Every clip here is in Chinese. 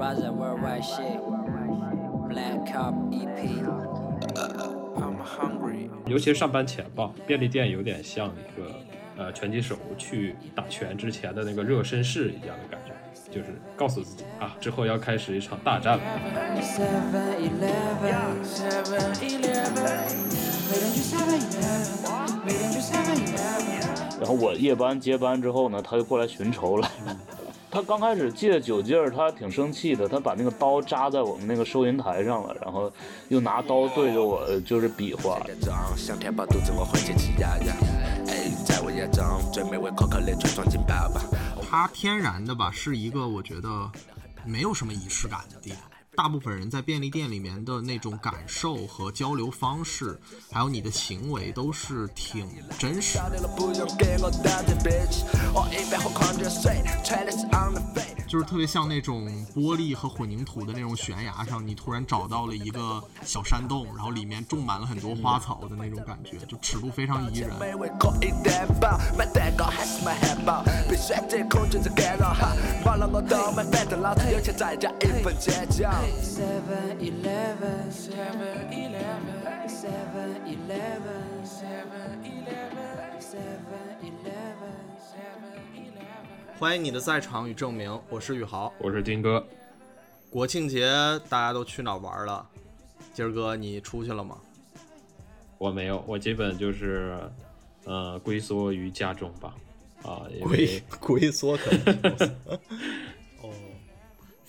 Raza Worldwide Shit Black Cup EP 尤其是上班前吧，便利店有点像一个呃拳击手去打拳之前的那个热身室一样的感觉，就是告诉自己啊，之后要开始一场大战了。7-Eleven 7-Eleven Wait until 7-Eleven Wait until 7-Eleven 然后我夜班接班之后呢，他就过来寻仇了。他刚开始借酒劲儿，他挺生气的，他把那个刀扎在我们那个收银台上了，然后又拿刀对着我就是比划。他，天然的吧，是一个我觉得没有什么仪式感的地方。大部分人在便利店里面的那种感受和交流方式，还有你的行为，都是挺真实的。就是特别像那种玻璃和混凝土的那种悬崖上，你突然找到了一个小山洞，然后里面种满了很多花草的那种感觉，就尺度非常宜人。美味可以点饱，买蛋糕还是买汉堡？被选择恐惧症干扰哈，忘了我都买，反正老子有钱再加一份坚强。7-Eleven 7-Eleven 7-Eleven 7-Eleven 7-Eleven 7-Eleven 欢迎你的在场与证明，我是宇豪。我是丁哥，国庆节大家都去哪儿玩了？今儿哥你出去了吗？我没有，我基本就是呃龟缩于家中吧，啊，龟 龟缩可能。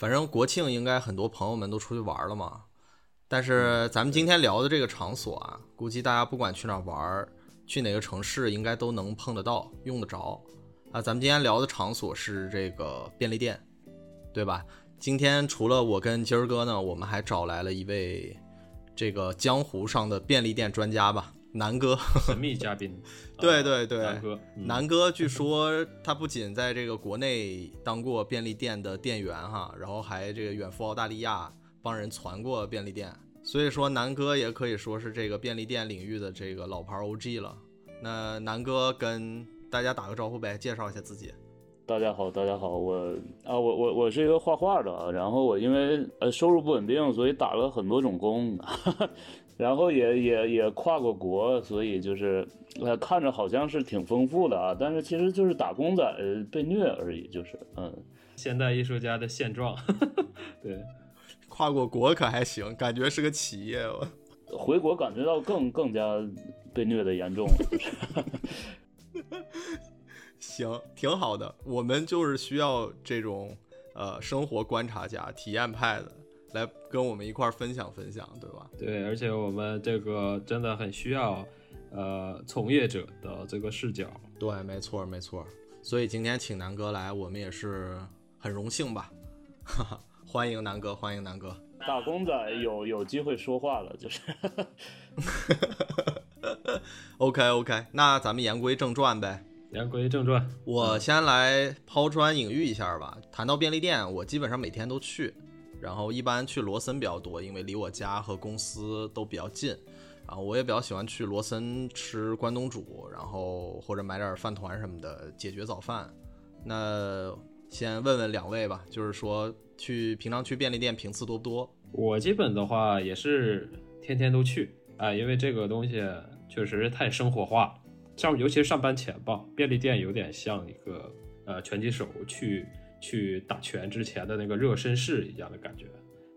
哦，反正国庆应该很多朋友们都出去玩了嘛。但是咱们今天聊的这个场所啊，估计大家不管去哪儿玩，去哪个城市，应该都能碰得到、用得着。啊，咱们今天聊的场所是这个便利店，对吧？今天除了我跟今儿哥呢，我们还找来了一位这个江湖上的便利店专家吧，南哥。神秘嘉宾，啊对对对，南哥，嗯南哥据说他不仅在这个国内当过便利店的店员哈，然后还这个远赴澳大利亚帮人传过便利店，所以说南哥也可以说是这个便利店领域的这个老牌 OG 了。那南哥跟大家打个招呼呗，介绍一下自己。大家好，大家好，我啊，我我我是一个画画的，啊然后我因为呃收入不稳定，所以打了很多种工，然后也也也跨过国，所以就是呃看着好像是挺丰富的啊，但是其实就是打工仔呃被虐而已，就是嗯，现代艺术家的现状，对，跨过国可还行，感觉是个企业。我回国感觉到更更加被虐的严重了，就是。行，挺好的。我们就是需要这种呃生活观察家、体验派的来跟我们一块儿分享分享，对吧？对，而且我们这个真的很需要，呃，从业者的这个视角。对，没错没错。所以今天请南哥来，我们也是很荣幸吧。哈哈，欢迎南哥，欢迎南哥。打工仔有有机会说话了，就是。OK OK，那咱们言归正传呗。言归正传，我先来抛砖引玉一下吧。谈到便利店，我基本上每天都去，然后一般去罗森比较多，因为离我家和公司都比较近。然后我也比较喜欢去罗森吃关东煮，然后或者买点饭团什么的解决早饭。那先问问两位吧，就是说去平常去便利店频次多不多？我基本的话也是天天都去啊，因为这个东西确实太生活化了。上尤其是上班前吧，便利店有点像一个呃拳击手去去打拳之前的那个热身室一样的感觉，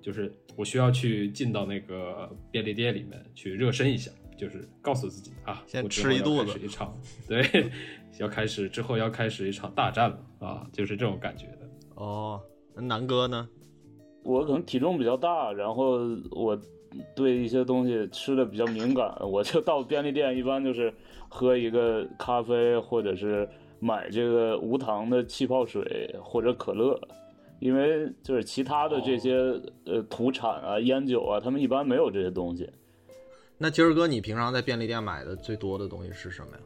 就是我需要去进到那个便利店里面去热身一下，就是告诉自己啊，先吃一肚子一场，对，要开始之后要开始一场大战了啊，就是这种感觉的。哦，那南哥呢？我可能体重比较大，然后我对一些东西吃的比较敏感，我就到便利店一般就是喝一个咖啡，或者是买这个无糖的气泡水或者可乐，因为就是其他的这些、呃土产啊、烟酒啊，他们一般没有这些东西。那今儿哥，你平常在便利店买的最多的东西是什么呀？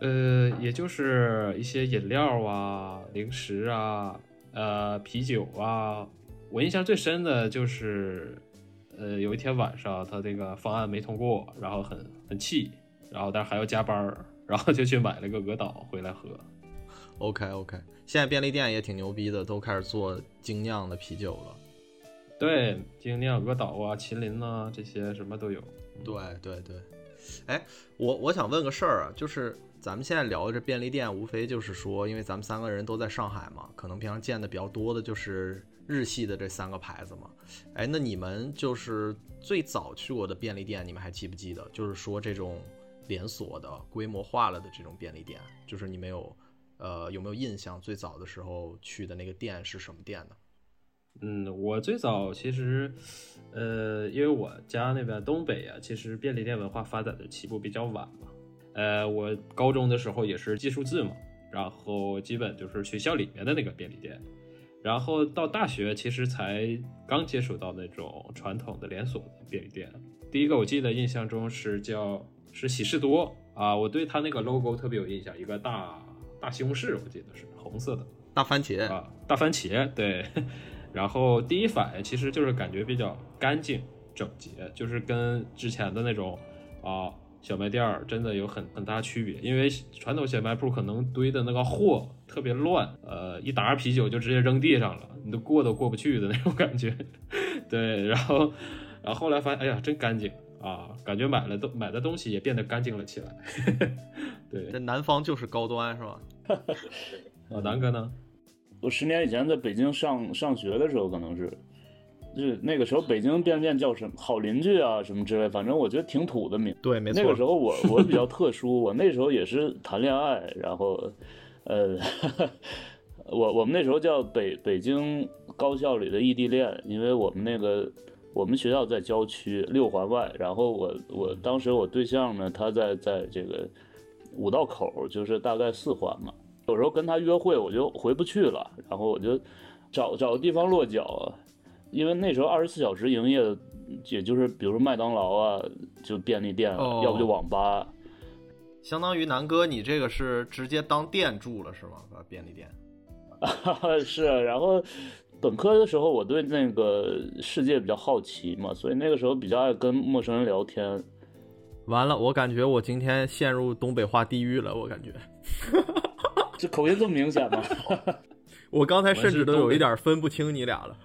呃，也就是一些饮料啊、零食啊、呃啤酒啊。我印象最深的就是，呃，有一天晚上他这个方案没通过，然后很很气，然后但是还要加班儿，然后就去买了个鹅岛回来喝。OK OK，现在便利店也挺牛逼的，都开始做精酿的啤酒了。对，精酿、鹅岛啊、麒麟呐、这些什么都有。对对对，哎，我我想问个事儿啊，就是咱们现在聊的这便利店，无非就是说，因为咱们三个人都在上海嘛，可能平常见的比较多的就是日系的这三个牌子嘛。哎，那你们就是最早去过的便利店，你们还记不记得？就是说这种连锁的、规模化了的这种便利店，就是你没有呃有没有印象？最早的时候去的那个店是什么店呢？嗯，我最早其实，呃，因为我家那边东北啊，其实便利店文化发展的起步比较晚嘛。呃，我高中的时候也是计数字嘛，然后基本就是学校里面的那个便利店，然后到大学其实才刚接触到那种传统的连锁的便利店。第一个我记得印象中是叫是喜事多啊，我对它那个 logo 特别有印象，一个大大西红柿，我记得是红色的。大番茄啊，大番茄，对。然后第一反应其实就是感觉比较干净整洁，就是跟之前的那种啊小卖店儿真的有很很大区别。因为传统小卖铺可能堆的那个货特别乱，呃，一打啤酒就直接扔地上了，你都过都过不去的那种感觉。对，然后然后后来发现，哎呀，真干净啊，感觉买了都买的东西也变得干净了起来。对，在南方就是高端是吧？啊，南哥呢？我十年以前在北京上上学的时候，可能是，就是那个时候北京便利店叫什么好邻居啊什么之类，反正我觉得挺土的名。对，没错。那个时候我我比较特殊，我那时候也是谈恋爱，然后，呃，我我们那时候叫北北京高校里的异地恋，因为我们那个我们学校在郊区六环外，然后我我当时我对象呢，他在在这个五道口，就是大概四环嘛。有时候跟他约会，我就回不去了，然后我就找找个地方落脚，因为那时候二十四小时营业的，也就是比如说麦当劳啊，就便利店，哦、要不就网吧。相当于南哥，你这个是直接当店住了是吗？啊便利店。是，然后本科的时候，我对那个世界比较好奇嘛，所以那个时候比较爱跟陌生人聊天。完了，我感觉我今天陷入东北话地狱了，我感觉。这口音这么明显吗？我刚才甚至都有一点分不清你俩了。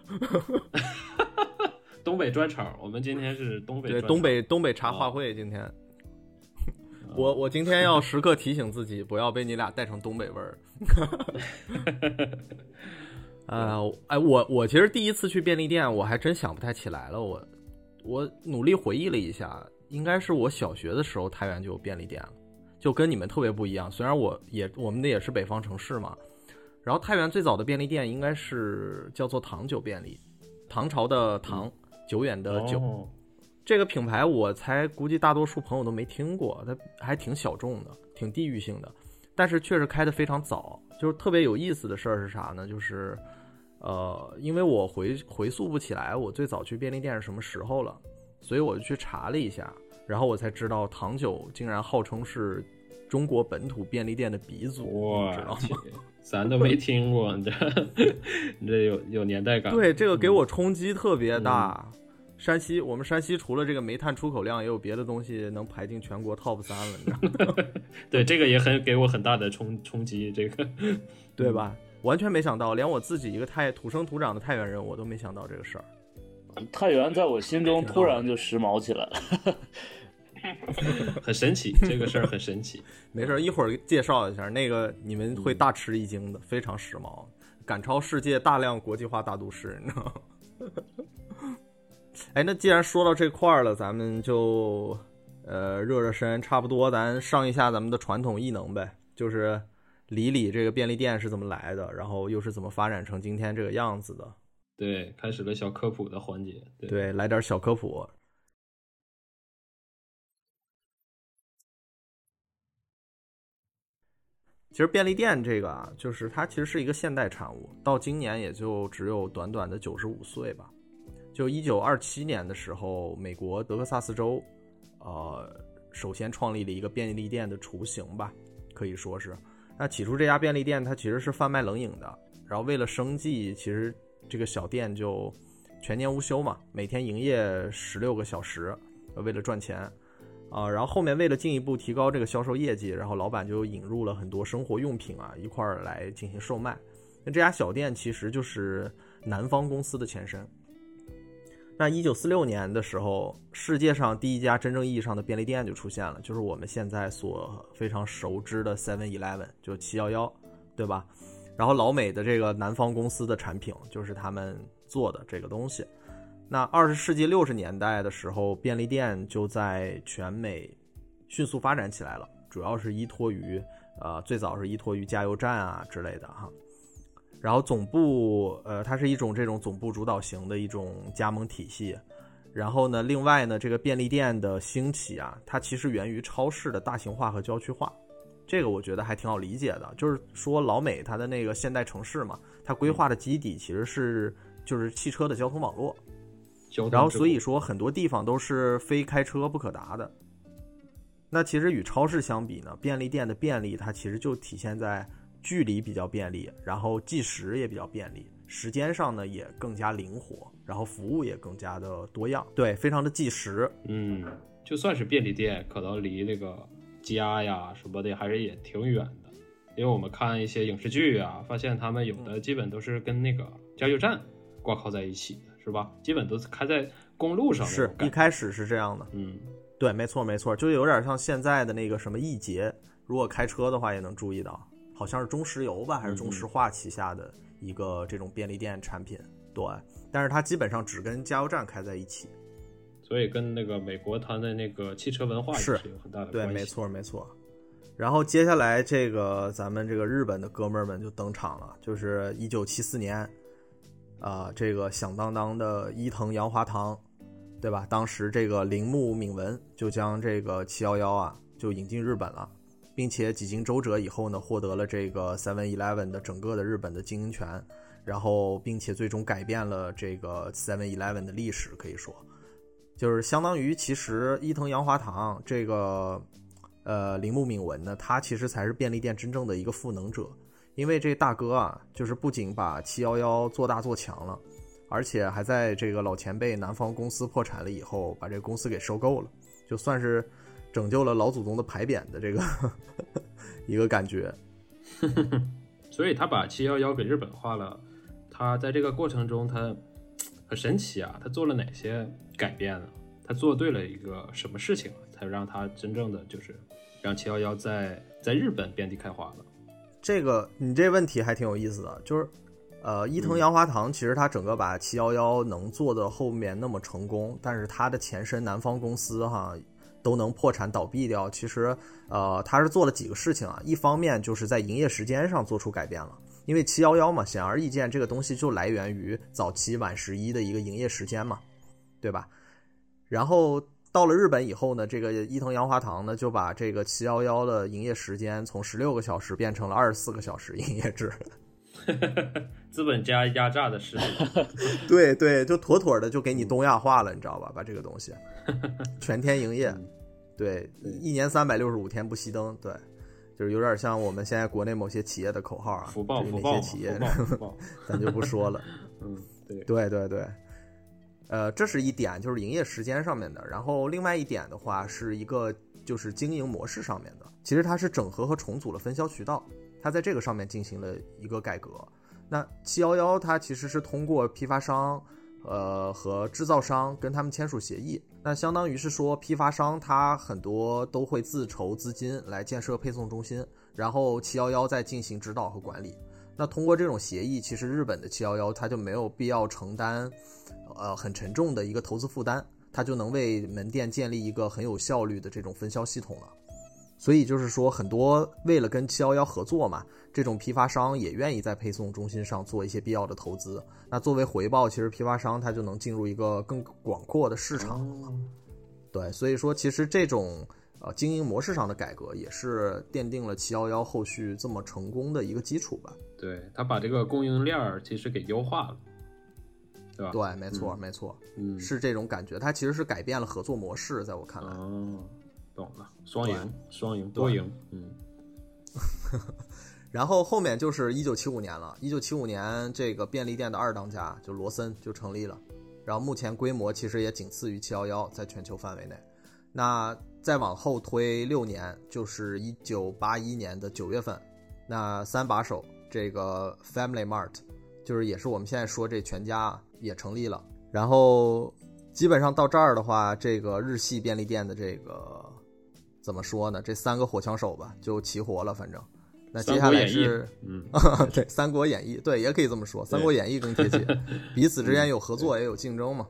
东北专场，我们今天是东北对东北东北茶话会。今天，我我今天要时刻提醒自己，不要被你俩带成东北味儿。呃，哎，我我其实第一次去便利店，我还真想不太起来了。我我努力回忆了一下，应该是我小学的时候，太原就有便利店了。就跟你们特别不一样，虽然我也我们的也是北方城市嘛，然后太原最早的便利店应该是叫做唐酒便利，唐朝的唐，久远的久，哦、这个品牌我猜估计大多数朋友都没听过，它还挺小众的，挺地域性的，但是确实开得非常早。就是特别有意思的事儿是啥呢？就是呃，因为我回回溯不起来我最早去便利店是什么时候了，所以我就去查了一下。然后我才知道，糖酒竟然号称是中国本土便利店的鼻祖，哇，知道吗？咱都没听过，你这你这有有年代感。对，这个给我冲击特别大。嗯、山西，我们山西除了这个煤炭出口量，也有别的东西能排进全国 top 三了，你知道吗？对，这个也很给我很大的冲冲击，这个 对吧？完全没想到，连我自己一个太土生土长的太原人，我都没想到这个事儿。太原在我心中突然就时髦起来了。很神奇，这个事儿很神奇。没事，一会儿介绍一下那个，你们会大吃一惊的，非常时髦，赶超世界大量国际化大都市，你知道吗？哎，那既然说到这块儿了，咱们就呃热热身，差不多咱上一下咱们的传统异能呗，就是理理这个便利店是怎么来的，然后又是怎么发展成今天这个样子的。对，开始了小科普的环节。对，对来点小科普。其实便利店这个啊，就是它其实是一个现代产物，到今年也就只有短短的九十五岁吧。就一九二七年的时候，美国德克萨斯州，呃，首先创立了一个便利店的雏形吧，可以说是。那起初这家便利店它其实是贩卖冷饮的，然后为了生计，其实这个小店就全年无休嘛，每天营业十六个小时，为了赚钱。啊，然后后面为了进一步提高这个销售业绩，然后老板就引入了很多生活用品啊一块儿来进行售卖。那这家小店其实就是南方公司的前身。那一九四六年的时候，世界上第一家真正意义上的便利店就出现了，就是我们现在所非常熟知的 Seven Eleven，就七幺幺，对吧？然后老美的这个南方公司的产品就是他们做的这个东西。那二十世纪六十年代的时候，便利店就在全美迅速发展起来了，主要是依托于呃最早是依托于加油站啊之类的哈。然后总部，呃，它是一种这种总部主导型的一种加盟体系。然后呢，另外呢，这个便利店的兴起啊，它其实源于超市的大型化和郊区化。这个我觉得还挺好理解的，就是说老美它的那个现代城市嘛，它规划的基底其实是就是汽车的交通网络。然后所以说很多地方都是非开车不可达的。那其实与超市相比呢，便利店的便利它其实就体现在。距离比较便利，然后计时也比较便利，时间上呢也更加灵活，然后服务也更加的多样，对，非常的计时。嗯，就算是便利店，可能离那个家呀什么的还是也挺远的，因为我们看一些影视剧啊，发现他们有的基本都是跟那个加油站挂靠在一起的，是吧？基本都是开在公路上。是一开始是这样的，嗯，对，没错没错，就有点像现在的那个什么易捷，如果开车的话也能注意到。好像是中石油吧，还是中石化旗下的一个这种便利店产品，对。但是它基本上只跟加油站开在一起，所以跟那个美国它的那个汽车文化是有很大的关系。对，没错没错。然后接下来这个咱们这个日本的哥们儿们就登场了，就是一九七四年，啊，这个响当当的伊藤洋华堂，对吧？当时这个铃木敏文就将这个七幺幺啊就引进日本了。并且几经周折以后呢，获得了这个 Seven Eleven 的整个的日本的经营权，然后并且最终改变了这个 Seven Eleven 的历史，可以说，就是相当于其实伊藤洋华堂这个，呃，铃木敏文呢，他其实才是便利店真正的一个赋能者，因为这大哥啊，就是不仅把七幺幺做大做强了，而且还在这个老前辈南方公司破产了以后，把这个公司给收购了，就算是。拯救了老祖宗的牌匾的这个一个感觉，所以他把七幺幺给日本化了。他在这个过程中，他很神奇啊！他做了哪些改变呢？他做对了一个什么事情，才让他真正的就是让七幺幺在在日本遍地开花了？这个你这问题还挺有意思的，就是呃，伊藤洋华堂其实他整个把七幺幺能做的后面那么成功，但是他的前身南方公司哈。都能破产倒闭掉，其实，呃，他是做了几个事情啊。一方面就是在营业时间上做出改变了，因为七幺幺嘛，显而易见，这个东西就来源于早期晚十一的一个营业时间嘛，对吧？然后到了日本以后呢，这个伊藤洋华堂呢就把这个七幺幺的营业时间从十六个小时变成了二十四个小时营业制，资本家压榨的势力，对对，就妥妥的就给你东亚化了，你知道吧？把这个东西全天营业。对，一年三百六十五天不熄灯，对，就是有点像我们现在国内某些企业的口号啊，福报，福报，企业，咱就不说了。嗯，对，对对对，呃，这是一点，就是营业时间上面的。然后另外一点的话，是一个就是经营模式上面的。其实它是整合和重组了分销渠道，它在这个上面进行了一个改革。那七幺幺它其实是通过批发商。呃，和制造商跟他们签署协议，那相当于是说，批发商他很多都会自筹资金来建设配送中心，然后七幺幺再进行指导和管理。那通过这种协议，其实日本的七幺幺它就没有必要承担，呃，很沉重的一个投资负担，它就能为门店建立一个很有效率的这种分销系统了。所以就是说，很多为了跟七幺幺合作嘛，这种批发商也愿意在配送中心上做一些必要的投资。那作为回报，其实批发商他就能进入一个更广阔的市场了。对，所以说其实这种呃经营模式上的改革，也是奠定了七幺幺后续这么成功的一个基础吧。对他把这个供应链儿其实给优化了，对吧？对，没错，没错，嗯，是这种感觉。它其实是改变了合作模式，在我看来。懂了，双赢，双赢，多赢，嗯。然后后面就是一九七五年了，一九七五年这个便利店的二当家就罗森就成立了，然后目前规模其实也仅次于七幺幺，在全球范围内。那再往后推六年，就是一九八一年的九月份，那三把手这个 Family Mart，就是也是我们现在说这全家也成立了。然后基本上到这儿的话，这个日系便利店的这个怎么说呢？这三个火枪手吧，就齐活了。反正那接下来是，嗯，对，《三国演义》对，也可以这么说，《三国演义》更贴切，彼此之间有合作，也有竞争嘛。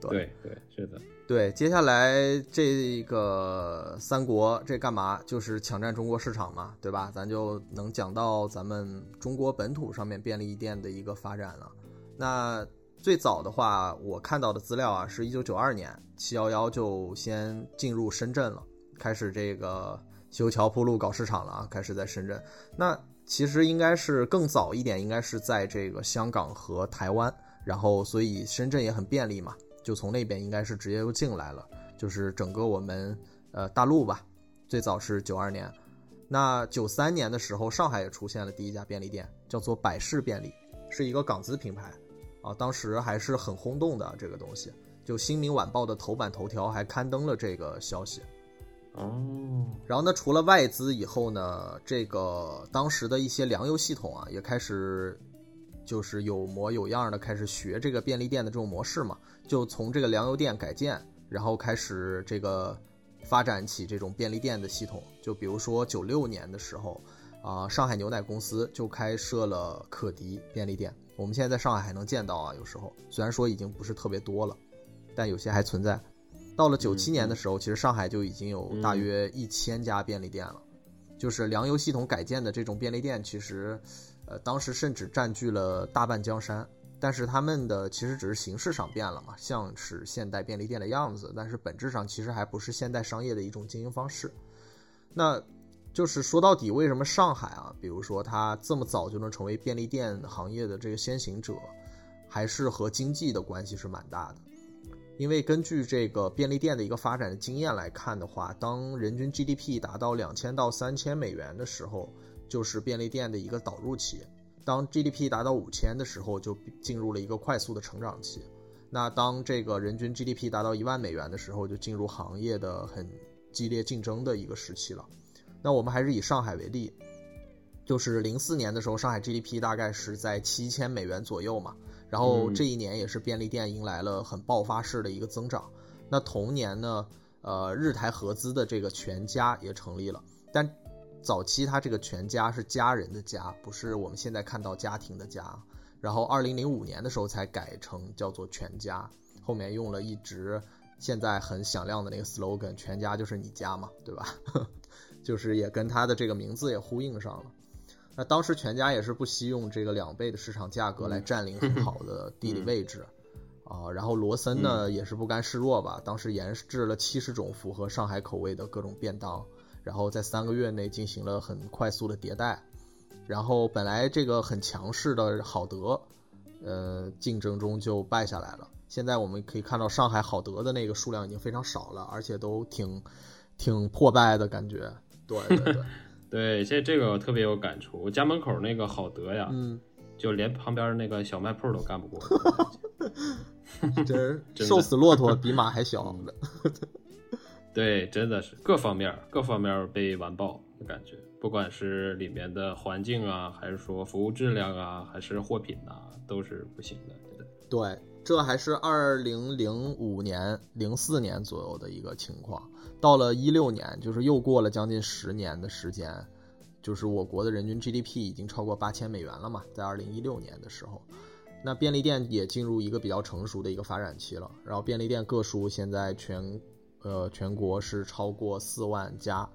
对对，是的。对，接下来这个三国这干嘛？就是抢占中国市场嘛，对吧？咱就能讲到咱们中国本土上面便利店的一个发展了。那最早的话，我看到的资料啊，是一九九二年，七幺幺就先进入深圳了，开始这个修桥铺路搞市场了啊，开始在深圳。那其实应该是更早一点，应该是在这个香港和台湾，然后所以深圳也很便利嘛。就从那边应该是直接就进来了，就是整个我们呃大陆吧，最早是九二年，那九三年的时候，上海也出现了第一家便利店，叫做百事便利，是一个港资品牌，啊，当时还是很轰动的这个东西，就《新民晚报》的头版头条还刊登了这个消息。哦，然后呢，除了外资以后呢，这个当时的一些粮油系统啊，也开始。就是有模有样的开始学这个便利店的这种模式嘛，就从这个粮油店改建，然后开始这个发展起这种便利店的系统。就比如说九六年的时候，啊，上海牛奶公司就开设了可迪便利店，我们现在在上海还能见到啊，有时候虽然说已经不是特别多了，但有些还存在。到了九七年的时候，其实上海就已经有大约一千家便利店了，就是粮油系统改建的这种便利店，其实。呃，当时甚至占据了大半江山，但是他们的其实只是形式上变了嘛，像是现代便利店的样子，但是本质上其实还不是现代商业的一种经营方式。那就是说到底，为什么上海啊，比如说它这么早就能成为便利店行业的这个先行者，还是和经济的关系是蛮大的。因为根据这个便利店的一个发展的经验来看的话，当人均 GDP 达到两千到三千美元的时候。就是便利店的一个导入期，当 GDP 达到五千的时候，就进入了一个快速的成长期。那当这个人均 GDP 达到一万美元的时候，就进入行业的很激烈竞争的一个时期了。那我们还是以上海为例，就是零四年的时候，上海 GDP 大概是在七千美元左右嘛。然后这一年也是便利店迎来了很爆发式的一个增长。那同年呢，呃，日台合资的这个全家也成立了，但。早期它这个全家是家人的家，不是我们现在看到家庭的家。然后二零零五年的时候才改成叫做全家，后面用了一直现在很响亮的那个 slogan，全家就是你家嘛，对吧？就是也跟它的这个名字也呼应上了。那当时全家也是不惜用这个两倍的市场价格来占领很好的地理位置啊。然后罗森呢也是不甘示弱吧，当时研制了七十种符合上海口味的各种便当。然后在三个月内进行了很快速的迭代，然后本来这个很强势的好德，呃，竞争中就败下来了。现在我们可以看到上海好德的那个数量已经非常少了，而且都挺挺破败的感觉。对对对，对，这这个我特别有感触。我家门口那个好德呀，嗯，就连旁边那个小卖铺都干不过。这 瘦死骆驼 比马还小。对，真的是各方面各方面被完爆的感觉，不管是里面的环境啊，还是说服务质量啊，还是货品呐，都是不行的。对，这还是二零零五年、零四年左右的一个情况。到了一六年，就是又过了将近十年的时间，就是我国的人均 GDP 已经超过八千美元了嘛，在二零一六年的时候，那便利店也进入一个比较成熟的一个发展期了。然后便利店个数现在全。呃，全国是超过四万家，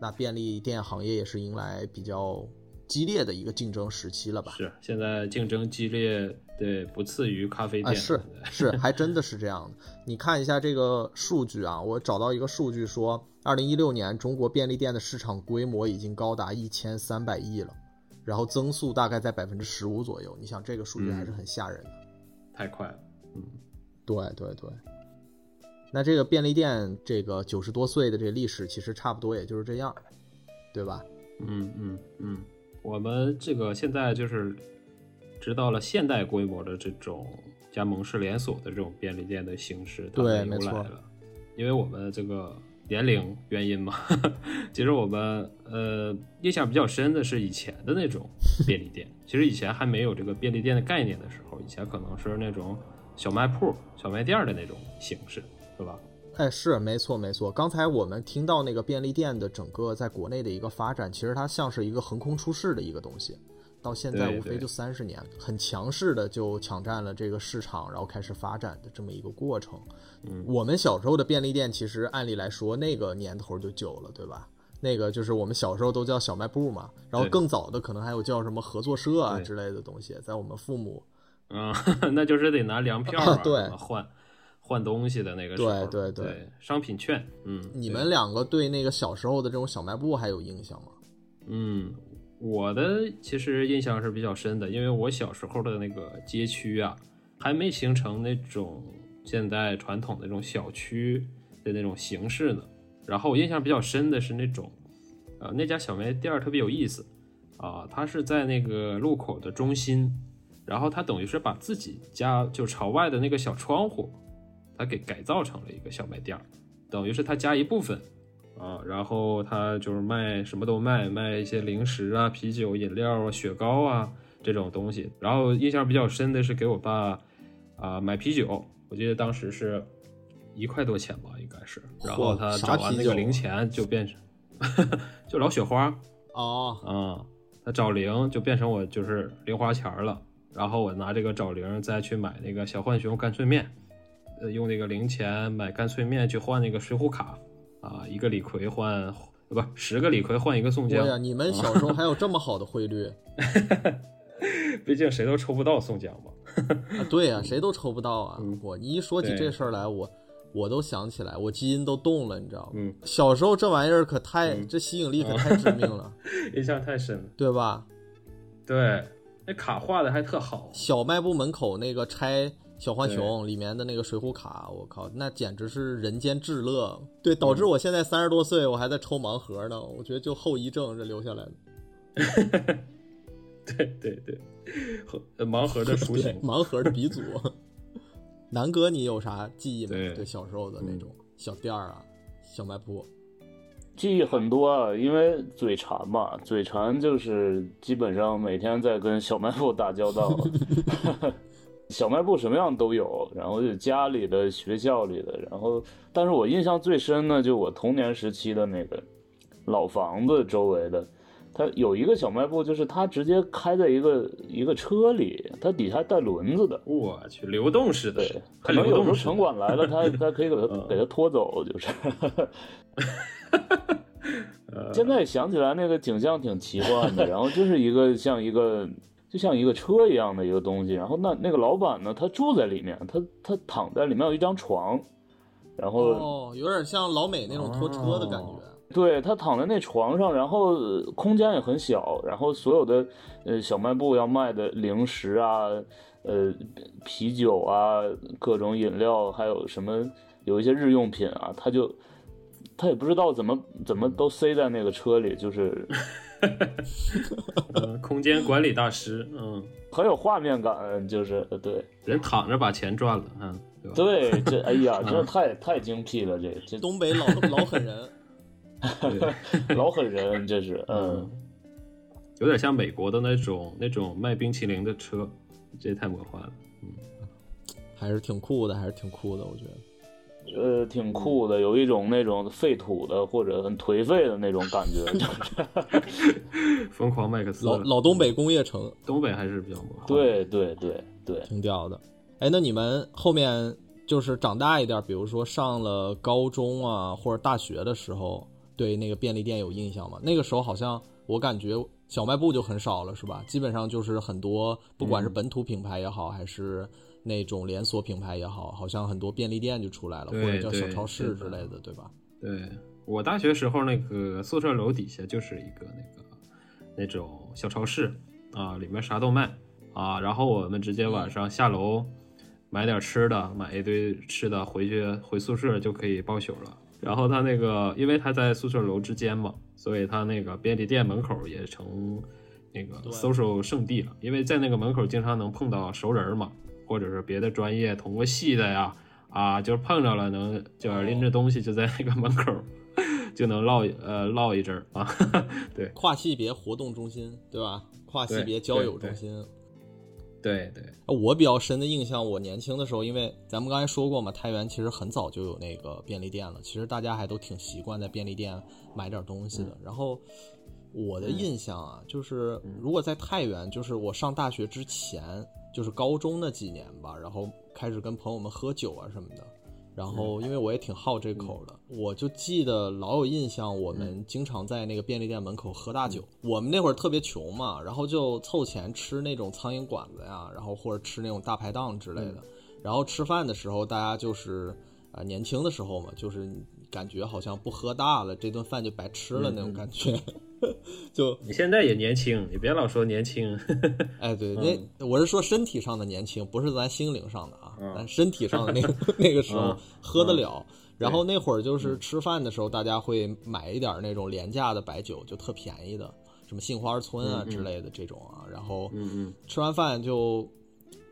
那便利店行业也是迎来比较激烈的一个竞争时期了吧？是，现在竞争激烈，对，不次于咖啡店。是是，还真的是这样的。你看一下这个数据啊，我找到一个数据说，二零一六年中国便利店的市场规模已经高达一千三百亿了，然后增速大概在百分之十五左右。你想这个数据还是很吓人的，太快了。嗯，对对对。那这个便利店，这个九十多岁的这个历史，其实差不多也就是这样，对吧？嗯嗯嗯，我们这个现在就是知道了现代规模的这种加盟式连锁的这种便利店的形式，对，没错。因为我们这个年龄原因嘛。其实我们呃印象比较深的是以前的那种便利店。其实以前还没有这个便利店的概念的时候，以前可能是那种小卖铺、小卖店的那种形式，是吧？哎，是没错没错。刚才我们听到那个便利店的整个在国内的一个发展，其实它像是一个横空出世的一个东西。到现在无非就三十年，很强势的就抢占了这个市场，然后开始发展的这么一个过程。嗯。我们小时候的便利店，其实按理来说那个年头就久了，对吧？那个就是我们小时候都叫小卖部嘛，然后更早的可能还有叫什么合作社啊之类的东西，在我们父母。嗯，那就是得拿粮票啊，对换换东西的那个时候，对对对。对商品券，嗯，你们两个对那个小时候的这种小卖部还有印象吗？嗯，我的其实印象是比较深的，因为我小时候的那个街区啊，还没形成那种现在传统的那种小区的那种形式呢。然后我印象比较深的是那种，呃，那家小卖店特别有意思啊，它是在那个路口的中心，然后它等于是把自己家就朝外的那个小窗户，它给改造成了一个小卖店，等于是它家一部分。啊，然后他就是卖什么都卖，卖一些零食啊、啤酒、饮料啊、雪糕啊这种东西。然后印象比较深的是给我爸啊、买啤酒，我记得当时是一块多钱吧，应该是。然后他找完那个零钱就变成 就老雪花哦，啊，他找零就变成我就是零花钱了。然后我拿这个找零再去买那个小浣熊干脆面，呃，用那个零钱买干脆面去换那个水浒卡。啊，一个李逵换呃不十个李逵换一个宋江，对呀，你们小时候还有这么好的汇率 毕竟谁都抽不到宋江嘛。啊？对呀，谁都抽不到啊！嗯我你一说起这事儿来，我我都想起来，我基因都动了，你知道吗？嗯，小时候这玩意儿可太，这吸引力可太致命了，印象太深了。对吧？对，那卡画的还特好。小卖部门口那个拆小浣熊里面的那个水浒卡，我靠，那简直是人间至乐。对，导嗯致我现在三十多岁，我还在抽盲盒呢。我觉得就后遗症这留下来的。对对对，盲盒的 雏对形，。盲盒的鼻祖。南哥，你有啥记忆吗？对对小时候的那种小店儿啊，小卖部。记忆很多啊，因为嘴馋嘛，嘴馋就是基本上每天在跟小卖部打交道。小卖部什么样都有，然后就家里的、学校里的，然后，但是我印象最深的就我童年时期的那个老房子周围的，它有一个小卖部，就是它直接开在一个一个车里，它底下带轮子的，我去，流动式的对，，可能有时候城管来了，他 他可以给他嗯给他拖走，就是。呃现在想起来那个景象挺奇幻的，然后就是一个像一个就像一个车一样的一个东西，然后那那个老板呢，他住在里面，他他躺在里面有一张床，然后、哦，有点像老美那种拖车的感觉。对他躺在那床上，然后呃空间也很小，然后所有的呃小卖部要卖的零食啊，呃啤酒啊，各种饮料，还有什么有一些日用品啊，他就他也不知道怎么怎么都塞在那个车里，就是 呃空间管理大师，嗯，很有画面感，就是呃对人躺着把钱赚了，嗯，对吧？对，这哎呀，真是太太精辟了，这这东北老老狠人，对老狠人，这是嗯。有点像美国的那种那种卖冰淇淋的车，这也太魔幻了。嗯还是挺酷的，还是挺酷的，我觉得。呃，挺酷的，有一种那种废土的或者很颓废的那种感觉，就 是疯狂麦克斯老老东北工业城东北还是比较魔幻。，对对对对，挺屌的。哎，那你们后面就是长大一点，比如说上了高中啊或者大学的时候，对那个便利店有印象吗？那个时候好像我感觉小卖部就很少了，是吧？基本上就是很多，不管是本土品牌也好，还是那种连锁品牌也好，好像很多便利店就出来了，或者叫小超市之类的，对吧？对我大学时候那个宿舍楼底下就是一个那个那种小超市啊，里面啥都卖啊，然后我们直接晚上下楼买点吃的，买一堆吃的回去回宿舍就可以报宿了。然后他那个，因为他在宿舍楼之间嘛，所以他那个便利店门口也成那个对 social 圣地了。因为在那个门口经常能碰到熟人嘛，或者是别的专业同个系的呀，啊，就是碰着了能就是拎着东西就在那个门口 就能唠呃唠一阵儿啊。对跨系别活动中心，对吧？跨系别交友中心。对对，我比较深的印象，我年轻的时候，因为咱们刚才说过嘛，太原其实很早就有那个便利店了，其实大家还都挺习惯在便利店买点东西的。然后我的印象啊，就是如果在太原，就是我上大学之前，就是高中那几年吧，然后开始跟朋友们喝酒啊什么的。然后，因为我也挺好这口的，我就记得老有印象，我们经常在那个便利店门口喝大酒。我们那会儿特别穷嘛，然后就凑钱吃那种苍蝇馆子呀，然后或者吃那种大排档之类的。然后吃饭的时候，大家就是啊，年轻的时候嘛，就是感觉好像不喝大了，这顿饭就白吃了那种感觉。就你现在也年轻，你别老说年轻。哎，对，那我是说身体上的年轻，不是咱心灵上的啊，咱身体上的那个 那个时候喝得了。然后那会儿就是吃饭的时候，大家会买一点那种廉价的白酒，就特便宜的，什么杏花村啊之类的这种啊。然后吃完饭就。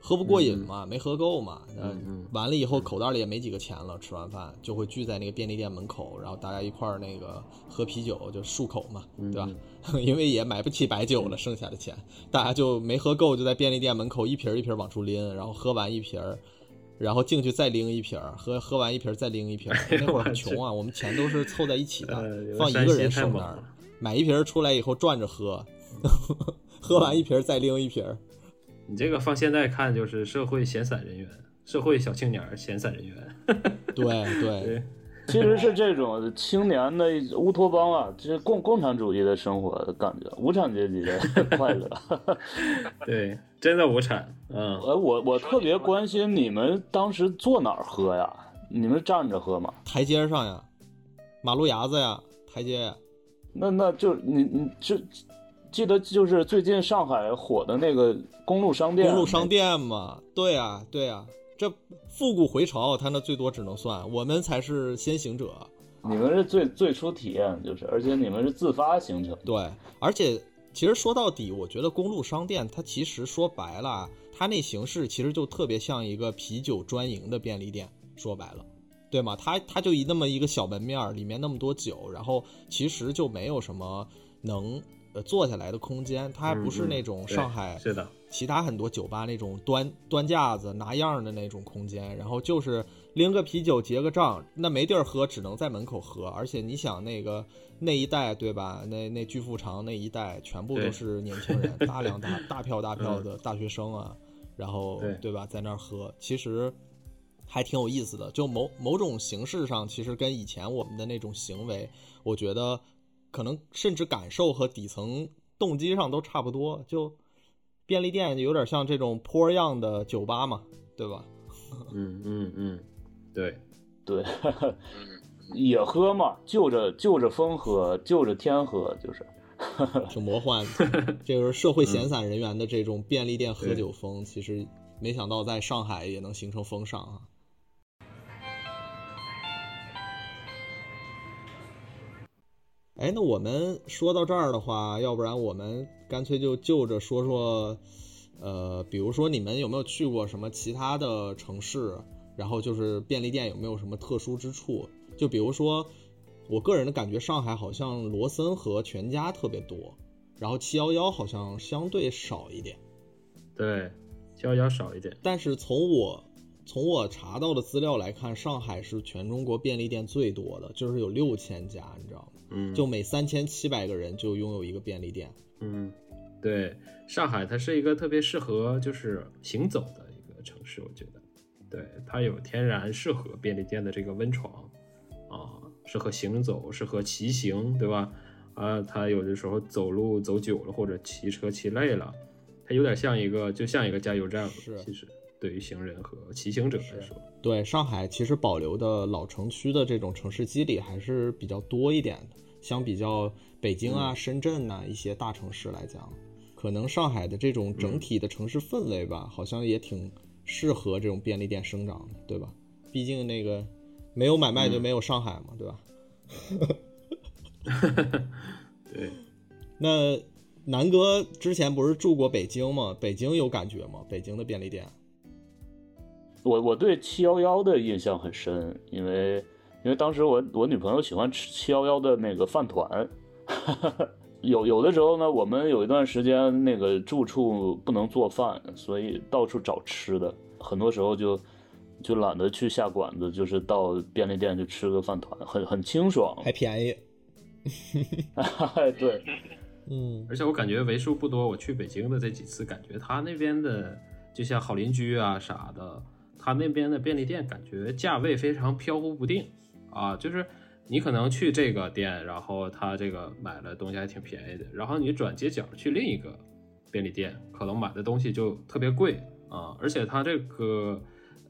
喝不过瘾嘛，没喝够嘛，嗯，完了以后口袋里也没几个钱了，吃完饭就会聚在那个便利店门口，然后大家一块儿那个喝啤酒，就漱口嘛，对吧？因为也买不起白酒了，剩下的钱，大家就没喝够，就在便利店门口一瓶一瓶往出拎，然后喝完一瓶，然后进去再拎一瓶儿，喝喝完一瓶儿再拎一瓶儿。那会儿很穷啊，我们钱都是凑在一起的，放一个人手那儿，买一瓶儿出来以后转着喝，喝完一瓶儿再拎一瓶。你这个放现在看就是社会闲散人员，社会小青年闲散人员。对对，其实是这种青年的乌托邦啊，就是共共产主义的生活的感觉，无产阶级的 快乐。对，真的无产。嗯，呃，我我特别关心你们当时坐哪儿喝呀？你们站着喝吗？台阶上呀，马路牙子呀，台阶呀。那那就你你就。记得就是最近上海火的那个公路商店，公路商店嘛，对啊，对啊，这复古回潮，它那最多只能算我们才是先行者，你们是最最初体验，就是，而且你们是自发形成，对，而且其实说到底，我觉得公路商店它其实说白了，它那形式其实就特别像一个啤酒专营的便利店，说白了，对吗？它它就一那么一个小门面儿，里面那么多酒，然后其实就没有什么能。呃，坐下来的空间，它还不是那种上海是的，其他很多酒吧那种端端架子拿样的那种空间，然后就是拎个啤酒结个账，那没地儿喝，只能在门口喝。而且你想那个那一带对吧？那那巨富长那一带全部都是年轻人，大量大大票大票的大学生啊，然后对吧，在那儿喝，其实还挺有意思的。就某某种形式上，其实跟以前我们的那种行为，我觉得。可能甚至感受和底层动机上都差不多，就便利店有点像这种坡样的酒吧嘛，对吧？嗯嗯嗯，对对，也喝嘛，就着就着风喝，就着天喝，就是 挺魔幻的。这就是社会闲散人员的这种便利店喝酒风，其实没想到在上海也能形成风尚啊。哎，那我们说到这儿的话，要不然我们干脆就就着说说，呃，比如说你们有没有去过什么其他的城市？然后就是便利店有没有什么特殊之处？就比如说，我个人的感觉，上海好像罗森和全家特别多，然后七幺幺好像相对少一点。对，七幺幺少一点。但是从我从我查到的资料来看，上海是全中国便利店最多的，就是有六千家，你知道吗？嗯，就每三千七百个人就拥有一个便利店。嗯，对，上海它是一个特别适合就是行走的一个城市，我觉得，对，它有天然适合便利店的这个温床，啊，适合行走，适合骑行，对吧？啊，它有的时候走路走久了或者骑车骑累了，它有点像一个，就像一个加油站，其实。对于行人和骑行者来说，对上海其实保留的老城区的这种城市肌理还是比较多一点的。相比较北京啊、深圳呐一些大城市来讲，可能上海的这种整体的城市氛围吧，好像也挺适合这种便利店生长的，对吧？毕竟那个没有买卖就没有上海嘛，对吧？对。那南哥之前不是住过北京吗？北京有感觉吗？北京的便利店？我我对七幺幺的印象很深，因为因为当时我我女朋友喜欢吃七幺幺的那个饭团，有有的时候呢，我们有一段时间那个住处不能做饭，所以到处找吃的，很多时候就就懒得去下馆子，就是到便利店去吃个饭团，很很清爽。还便宜。对，嗯，而且我感觉为数不多，我去北京的这几次，感觉他那边的就像好邻居啊啥的，他那边的便利店感觉价位非常飘忽不定啊，就是你可能去这个店，然后他这个买了东西还挺便宜的，然后你转街角去另一个便利店，可能买的东西就特别贵啊，而且他这个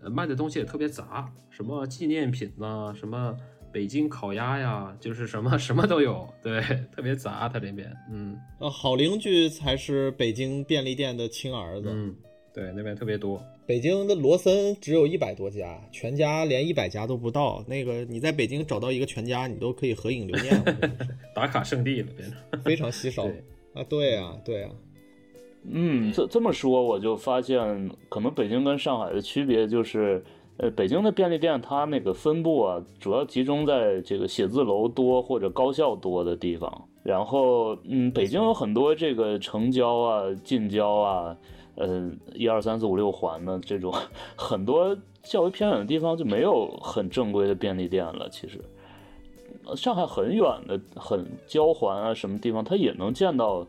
呃卖的东西也特别杂，什么纪念品呐、什么。北京烤鸭呀，就是什么 什么都有，对，特别杂，他这边，嗯呃，好邻居才是北京便利店的亲儿子。嗯，对，那边特别多。北京的罗森只有一百多家，全家连一百家都不到。那个你在北京找到一个全家，你都可以合影留念，我跟你说 打卡圣地了，变成。非常稀少啊！对啊、对啊、嗯，这这么说我就发现，可能北京跟上海的区别就是，呃，北京的便利店它那个分布啊，主要集中在这个写字楼多或者高校多的地方。然后，嗯，北京有很多这个城郊啊、近郊啊，呃，一二三四五六环的这种很多较为偏远的地方就没有很正规的便利店了。其实，呃上海很远的、很郊环啊什么地方，它也能见到，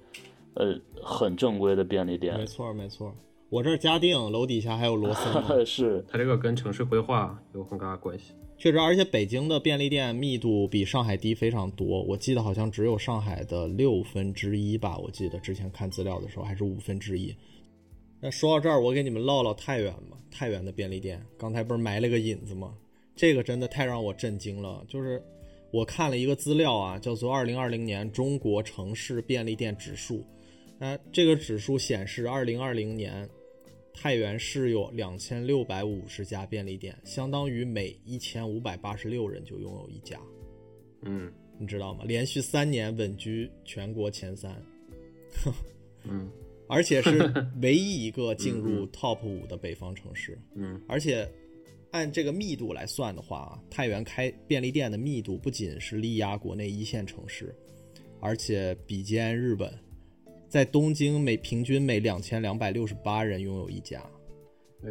呃，很正规的便利店。没错没错。我这儿嘉定楼底下还有罗森，是，它这个跟城市规划有很大关系。确实，而且北京的便利店密度比上海低非常多，我记得好像只有上海的六分之一吧。我记得之前看资料的时候还是五分之一。那说到这儿，我给你们唠唠太原吧。太原的便利店，刚才不是埋了个引子吗？这个真的太让我震惊了。就是我看了一个资料啊，叫做《二零二零年中国城市便利店指数》。那这个指数显示，二零二零年太原市有两千六百五十家便利店，相当于每一千五百八十六人就拥有一家，嗯你知道吗？连续三年稳居全国前三，嗯而且是 唯一一个进入 top 五的北方城市。嗯，而且按这个密度来算的话啊，太原开便利店的密度不仅是力压国内一线城市，而且比肩日本，在东京每平均每两千两百六十八人拥有一家，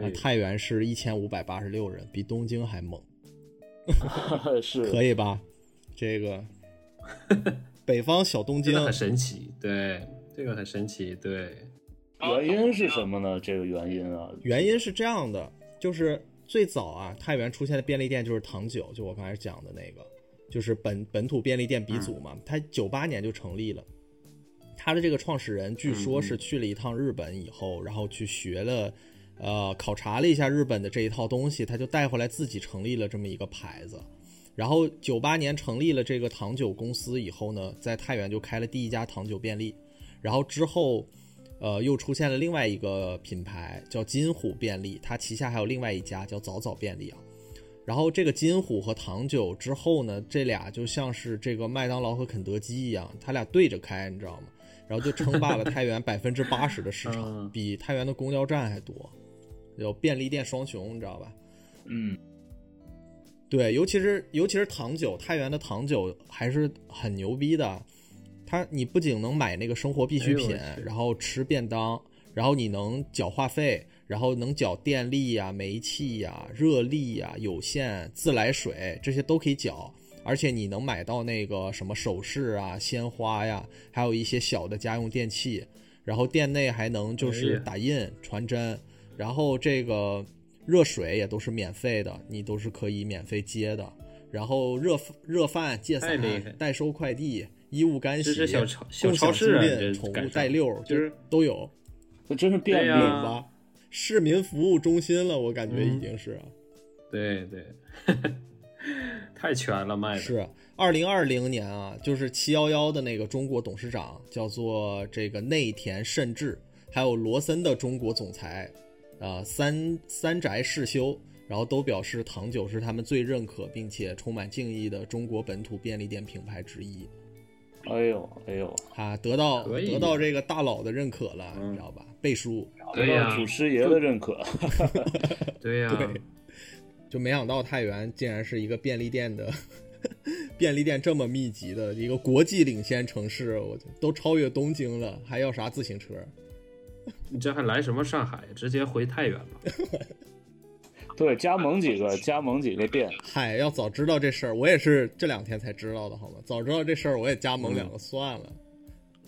啊，太原是一千五百八十六人，比东京还猛，是，可以吧？这个 北方小东京。这个很神奇，对，这个很神奇，对，原因是什么呢？这个原因啊，原因是这样的，就是最早啊，太原出现的便利店就是糖酒，就我刚才讲的那个，就是本本土便利店鼻祖嘛，它九八年就成立了。他的这个创始人据说是去了一趟日本以后，然后去学了，呃，考察了一下日本的这一套东西，他就带回来自己成立了这么一个牌子。然后九八年成立了这个糖酒公司以后呢，在太原就开了第一家糖酒便利，然后之后，呃，又出现了另外一个品牌叫金虎便利，它旗下还有另外一家叫早早便利啊。然后这个金虎和糖酒之后呢，这俩就像是这个麦当劳和肯德基一样，它俩对着开，你知道吗？然后就称霸了太原 百分之八十的市场，嗯比太原的公交站还多，有便利店双雄，你知道吧？嗯，对，尤其是尤其是糖酒，太原的糖酒还是很牛逼的。它你不仅能买那个生活必需品，然后吃便当，然后你能缴话费，然后能缴电力呀、煤气呀、热力呀、有线、自来水这些都可以缴，而且你能买到那个什么首饰啊、鲜花呀，还有一些小的家用电器，然后店内还能就哎是打印、传真，然后这个热水也都是免费的，你都是可以免费接的。然后热热饭、借伞代收快递、衣物干洗、这是小超市啊宠物带溜，就是都有，这真是便利对呀。懂吧？市民服务中心了，我感觉已经是、对对，太全了卖的，是二零二零年啊，就是七幺幺的那个中国董事长叫做这个内田慎治，还有罗森的中国总裁，啊、三三宅世修，然后都表示糖酒是他们最认可并且充满敬意的中国本土便利店品牌之一。哎呦哎呦，啊，得到得到这个大佬的认可了，嗯你知道吧？背书。对呀得到祖师爷的认可，对呀、对就没想到太原竟然是一个便利店的 便利店这么密集的一个国际领先城市，我都超越东京了，还要啥自行车？你这还来什么上海？直接回太原吧。对，加盟几个，加盟几个店。嗨，要早知道这事儿，我也是这两天才知道的，好吗？早知道这事儿，我也加盟两个算了，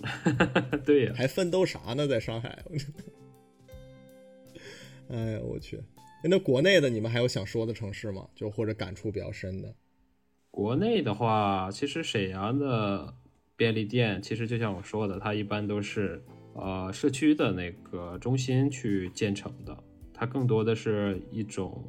对呀、还奋斗啥呢？在上海，我哎呀，我去！那国内的你们还有想说的城市吗？就或者感触比较深的？国内的话，其实沈阳的便利店，其实就像我说的，它一般都是呃社区的那个中心去建成的，它更多的是一种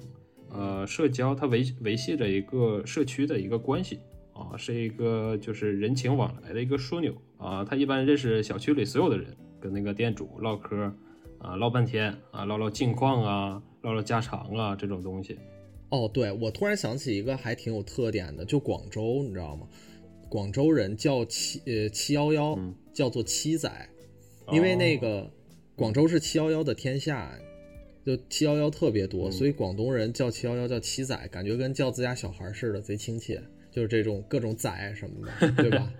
呃社交，它维维系着一个社区的一个关系啊，是一个就是人情往来的一个枢纽啊，它一般认识小区里所有的人，跟那个店主唠嗑啊，唠半天啊，唠唠近况啊，唠唠家常啊这种东西。哦，对，我突然想起一个还挺有特点的，就广州，你知道吗？广州人叫七呃七幺幺嗯，叫做七仔，因为那哦个广州是七幺幺的天下，就七幺幺特别嗯多，所以广东人叫七幺幺叫七仔，感觉跟叫自家小孩似的，贼亲切。就是这种各种仔什么的，对吧？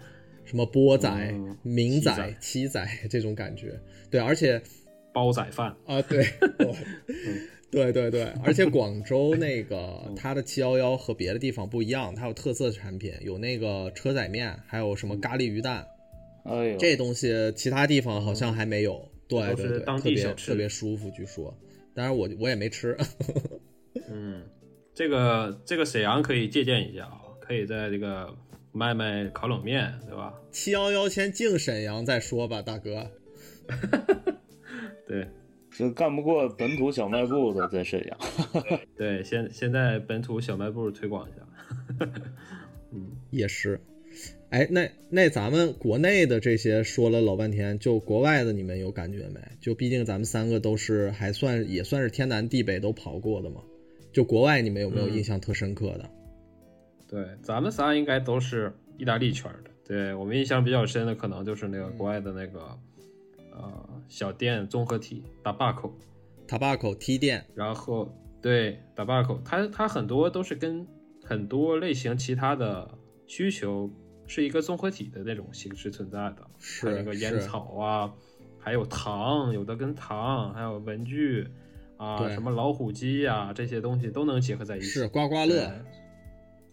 什么波仔、嗯明仔七仔、这种感觉，对，而且煲仔饭，啊，对，我对对 对，而且广州那个它的七幺幺和别的地方不一样，它有特色产品，有那个车仔面，还有什么咖喱鱼蛋，哎呦，这东西其他地方好像还没有。对对对，当特别特别舒服，据说。当然我我也没吃。嗯，这个这个沈阳可以借鉴一下啊，可以在这个卖卖烤冷面，对吧？七幺幺先进沈阳再说吧，大哥。对这干不过本土小卖部的，在沈阳。对，现现在本土小卖部推广一下。嗯也是。哎，那那咱们国内的这些说了老半天，就国外的你们有感觉没？就毕竟咱们三个都是还算也算是天南地北都跑过的嘛。就国外你们有没有嗯印象特深刻的？对，咱们仨应该都是意大利圈的。对我们印象比较深的，可能就是那个国外的那个、呃小店综合体大坝口，Tobacco T 店，然后对大坝口，它它很多都是跟很多类型其他的需求是一个综合体的那种形式存在的。是它那个烟草啊，还有糖，有的跟糖，还有文具啊，什么老虎机呀、这些东西都能结合在一起。是刮刮乐，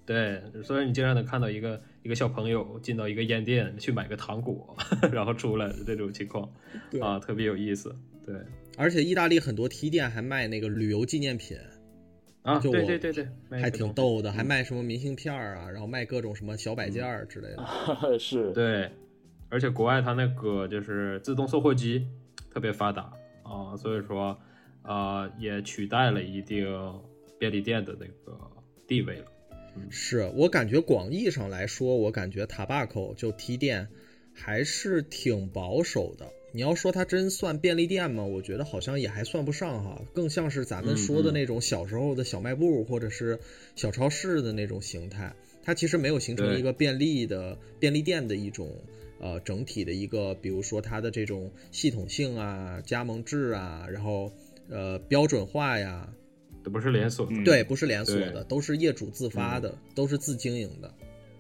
对，所以你经常能看到一个一个小朋友进到一个烟店去买个糖果，然后出来的这种情况啊，特别有意思。对而且意大利很多 T 店还卖那个旅游纪念品，啊，就我对对对对，还挺逗的，还卖什么明信片儿啊，然后卖各种什么小摆件儿之类的。是，对，而且国外它那个就是自动售货机特别发达啊，所以说啊也取代了一定便利店的那个地位了。是我感觉广义上来说，我感觉塔巴口就 T 店还是挺保守的。你要说它真算便利店吗？我觉得好像也还算不上哈，更像是咱们说的那种小时候的小卖部或者是小超市的那种形态。它其实没有形成一个便利的便利店的一种呃整体的一个，比如说它的这种系统性啊、加盟制啊，然后呃标准化呀，这不是连锁的，嗯对，不是连锁的，都是业主自发的，都是自经营的。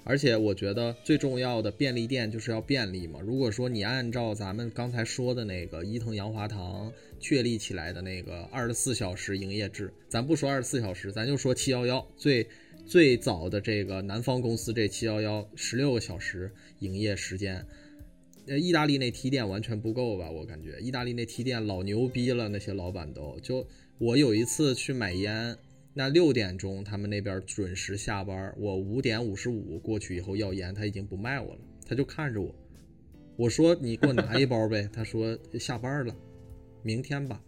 而且我觉得最重要的便利店就是要便利嘛。如果说你按照咱们刚才说的那个伊藤洋华堂确立起来的那个二十四小时营业制，咱不说二十四小时，咱就说七幺幺最最早的这个南方公司这七幺幺十六个小时营业时间。呃，意大利那提店完全不够吧？我感觉意大利那提店老牛逼了，那些老板都就我有一次去买烟，那六点钟他们那边准时下班，我五点五十五过去以后要盐，他已经不卖我了，他就看着我，我说你给我拿一包呗，他说下班了，明天吧，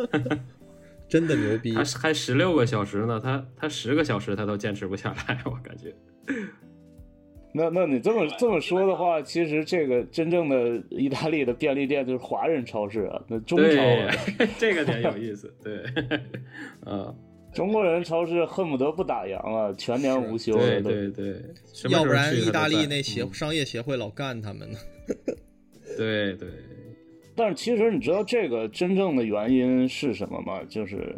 真的牛逼还，还十六个小时呢，他他十个小时他都坚持不下来，我感觉。那那你这么这么说的话，其实这个真正的意大利的便利店就是华人超市啊，那中超啊，，这个点有意思。对，嗯，中国人超市恨不得不打烊啊，全年无休对。对对，要不然意大利那协嗯商业协会老干他们呢。对对，但是其实你知道这个真正的原因是什么吗？就是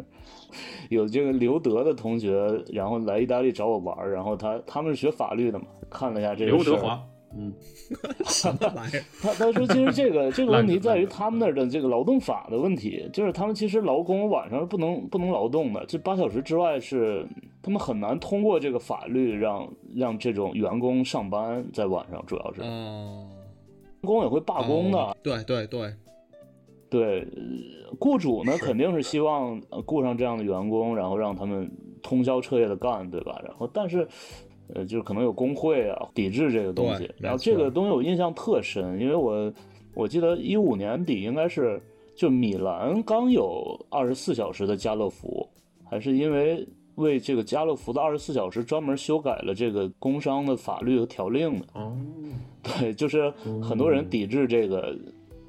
有这个刘德的同学，然后来意大利找我玩儿，然后他他们是学法律的嘛，看了一下这个刘德华，嗯，什么玩意儿？他他说，其实这个这个问题在于他们那儿的这个劳动法的问题，就是他们其实劳工晚上是不能不能劳动的，这八小时之外是他们很难通过这个法律让让这种员工上班在晚上，主要是员哦，工也会罢工的。哦对对对，对，呃雇主呢肯定是希望呃雇上这样的员工，然后让他们通宵彻夜的干，对吧？然后但是。呃，就是可能有工会啊抵制这个东西，然后这个东西我印象特深，因为我我记得一五年底应该是就米兰刚有二十四小时的家乐福，还是因为为这个家乐福的二十四小时专门修改了这个工商的法律和条令的。哦，对，就是很多人抵制这个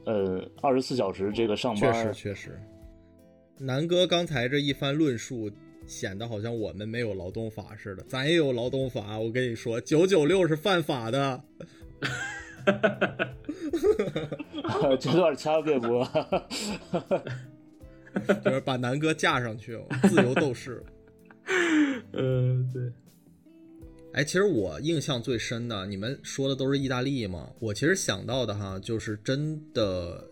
呃二十四小时这个上班确班实，确实。南哥刚才这一番论述，显得好像我们没有劳动法似的，咱也有劳动法。我跟你说，九九六是犯法的。这段掐了别播。就是把南哥架上去，自由斗士。嗯，对，哎，其实我印象最深的，你们说的都是意大利嘛？我其实想到的哈，就是真的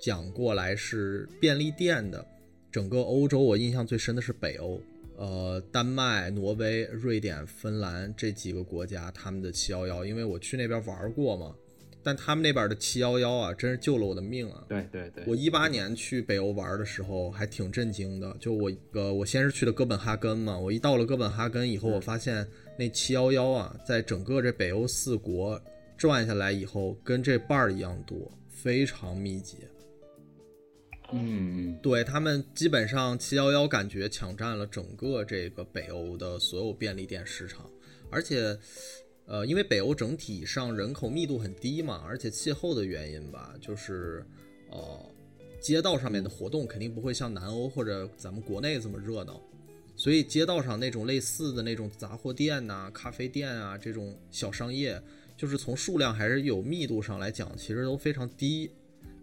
讲过来是便利店的。整个欧洲，我印象最深的是北欧，呃，丹麦、挪威、瑞典、芬兰这几个国家，他们的七幺幺，因为我去那边玩过嘛。但他们那边的七幺幺啊，真是救了我的命啊！对对对，我一八年去北欧玩的时候还挺震惊的，就我呃，我先是去的哥本哈根嘛，我一到了哥本哈根以后，我发现那七幺幺啊，在整个这北欧四国转下来以后，跟这伴儿一样多，非常密集。嗯，对他们基本上七幺幺感觉抢占了整个这个北欧的所有便利店市场，而且，呃，因为北欧整体上人口密度很低嘛，而且气候的原因吧，就是呃，街道上面的活动肯定不会像南欧或者咱们国内这么热闹，所以街道上那种类似的那种杂货店呐、咖啡店啊这种小商业，就是从数量还是有密度上来讲，其实都非常低。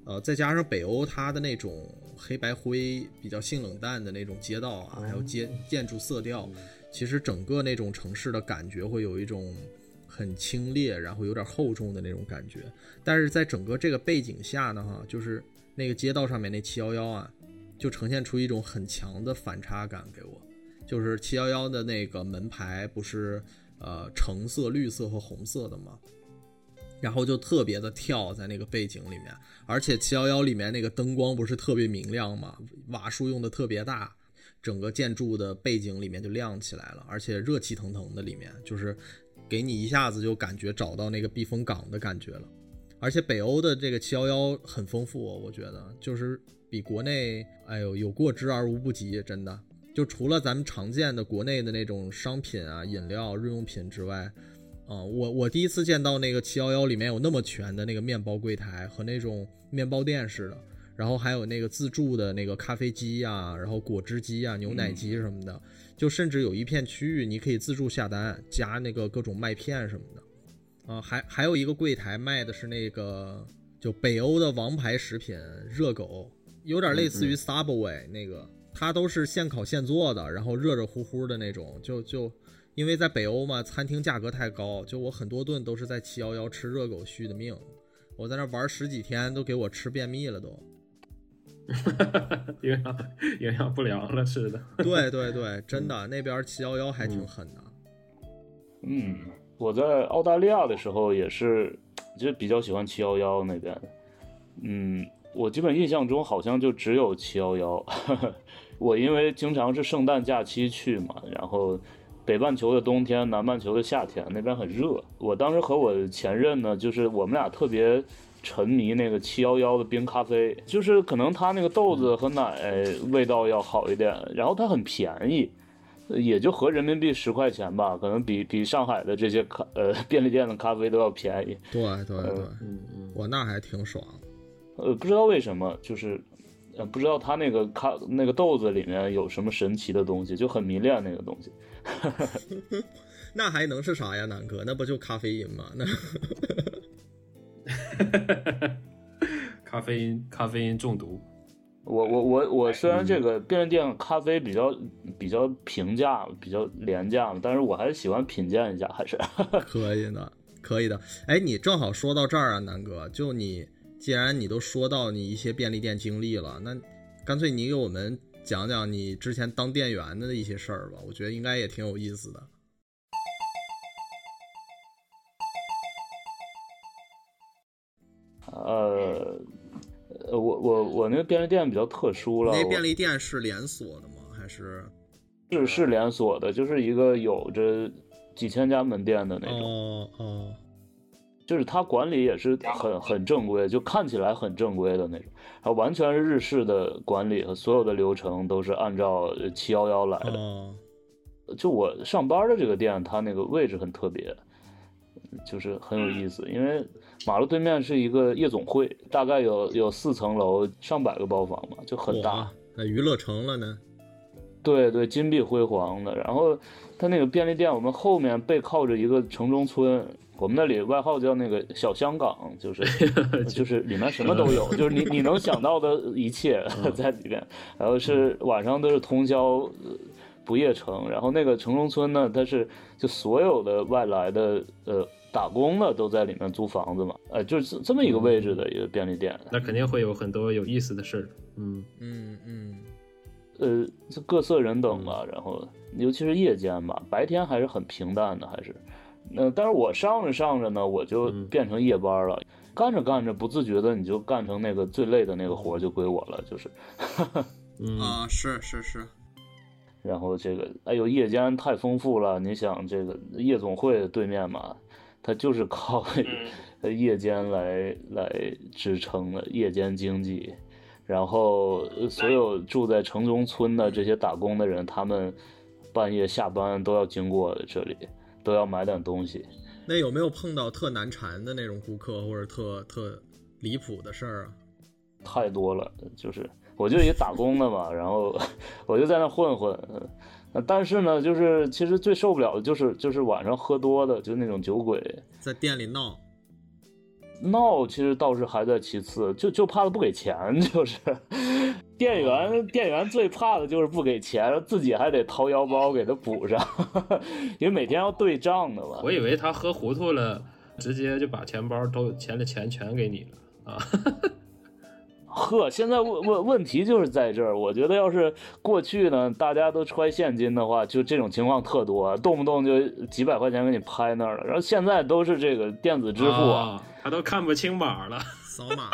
呃，再加上北欧它的那种黑白灰比较性冷淡的那种街道啊，还有街建筑色调，其实整个那种城市的感觉会有一种很清冽，然后有点厚重的那种感觉。但是在整个这个背景下呢，哈，就是那个街道上面那七幺幺啊，就呈现出一种很强的反差感给我。就是七幺幺的那个门牌不是呃橙色、绿色和红色的吗？然后就特别的跳在那个背景里面，而且七幺幺里面那个灯光不是特别明亮嘛，瓦数用的特别大，整个建筑的背景里面就亮起来了，而且热气腾腾的，里面就是给你一下子就感觉找到那个避风港的感觉了。而且北欧的这个七幺幺很丰富、哦，我觉得就是比国内，哎呦有过之而无不及，真的。就除了咱们常见的国内的那种商品啊、饮料、日用品之外，啊、我我第一次见到那个七幺幺里面有那么全的那个面包柜台和那种面包店似的，然后还有那个自助的那个咖啡机呀、然后果汁机呀、牛奶机什么的，就甚至有一片区域你可以自助下单，加那个各种麦片什么的。啊、还还有一个柜台卖的是那个就北欧的王牌食品热狗，有点类似于 Subway 那个，它都是现烤现做的，然后热热乎乎的那种，就就因为在北欧嘛，餐厅价格太高，就我很多顿都是在七幺幺吃热狗续的命，我在那玩十几天都给我吃便秘了都。营养营养不良了，似的。对对对，真的那边七幺幺还挺狠的。嗯，我在澳大利亚的时候也是，就比较喜欢七幺幺那边。嗯，我基本印象中好像就只有七幺幺。我因为经常是圣诞假期去嘛，然后北半球的冬天，南半球的夏天，那边很热。我当时和我前任呢，就是我们俩特别沉迷那个七幺幺的冰咖啡，就是可能它那个豆子和奶味道要好一点，然后它很便宜。也就合人民币十块钱吧，可能比比上海的这些咖呃便利店的咖啡都要便宜。对对对，嗯嗯，我那还挺爽。呃，不知道为什么，就是呃不知道它那个咖那个豆子里面有什么神奇的东西，就很迷恋那个东西。那还能是啥呀，南哥？那不就咖啡因吗？那 咖啡因咖啡因中毒。我我我我虽然这个便利店咖啡比较比较平价，比较廉价，但是我还是喜欢品鉴一下，还是 可以的，可以的。哎，你正好说到这儿啊，南哥，就你既然你都说到你一些便利店经历了，那干脆你给我们讲讲你之前当店员的一些事儿吧，我觉得应该也挺有意思的。呃，呃，我我我那个便利店比较特殊了，那便利店是连锁的吗？还是？是是连锁的，就是一个有着几千家门店的那种，哦哦，就是它管理也是很很正规，就看起来很正规的那种，然后完全是日式的管理和所有的流程都是按照七幺幺来的。哦，就我上班的这个店，它那个位置很特别，就是很有意思，因为马路对面是一个夜总会，大概有有四层楼，上百个包房嘛，就很大。，那娱乐城了呢？对对，金碧辉煌的。然后它那个便利店，我们后面背靠着一个城中村，我们那里外号叫那个小香港，就是 就是里面什么都有，就是你你能想到的一切 在里面。然后是晚上都是通宵。呃不夜城，然后那个城中村呢，它是就所有的外来的呃打工的都在里面租房子嘛，呃，就是这么一个位置的一个便利店。那肯定会有很多有意思的事儿。嗯，嗯嗯，呃，这各色人等吧，然后尤其是夜间吧，白天还是很平淡的，还是，呃，但是我上着上着呢，我就嗯。变成夜班了，干着干着不自觉的你就干成那个最累的那个活儿就归我了，就是，嗯。啊，是是是，然后这个，哎呦，夜间太丰富了，你想这个夜总会对面嘛，它就是靠呃 夜间来来支撑的夜间经济。然后呃所有住在城中村的这些打工的人，他们半夜下班都要经过这里，都要买点东西。那有没有碰到特难缠的那种顾客，或者特特离谱的事儿啊？太多了，就是我就一打工的嘛，然后我就在那混混，呃但是呢，就是其实最受不了的就是就是晚上喝多的，就那种酒鬼在店里闹，闹，其实倒是还在其次，就就怕他不给钱，就是店员店员最怕的就是不给钱，自己还得掏腰包给他补上，因为每天要对账的嘛。我以为他喝糊涂了，直接就把钱包都钱的钱全给你了啊。呵，现在问问问题就是在这儿。我觉得要是过去呢，大家都揣现金的话，就这种情况特多，动不动就几百块钱给你拍那儿了。然后现在都是这个电子支付啊，啊，他都看不清码了，扫码，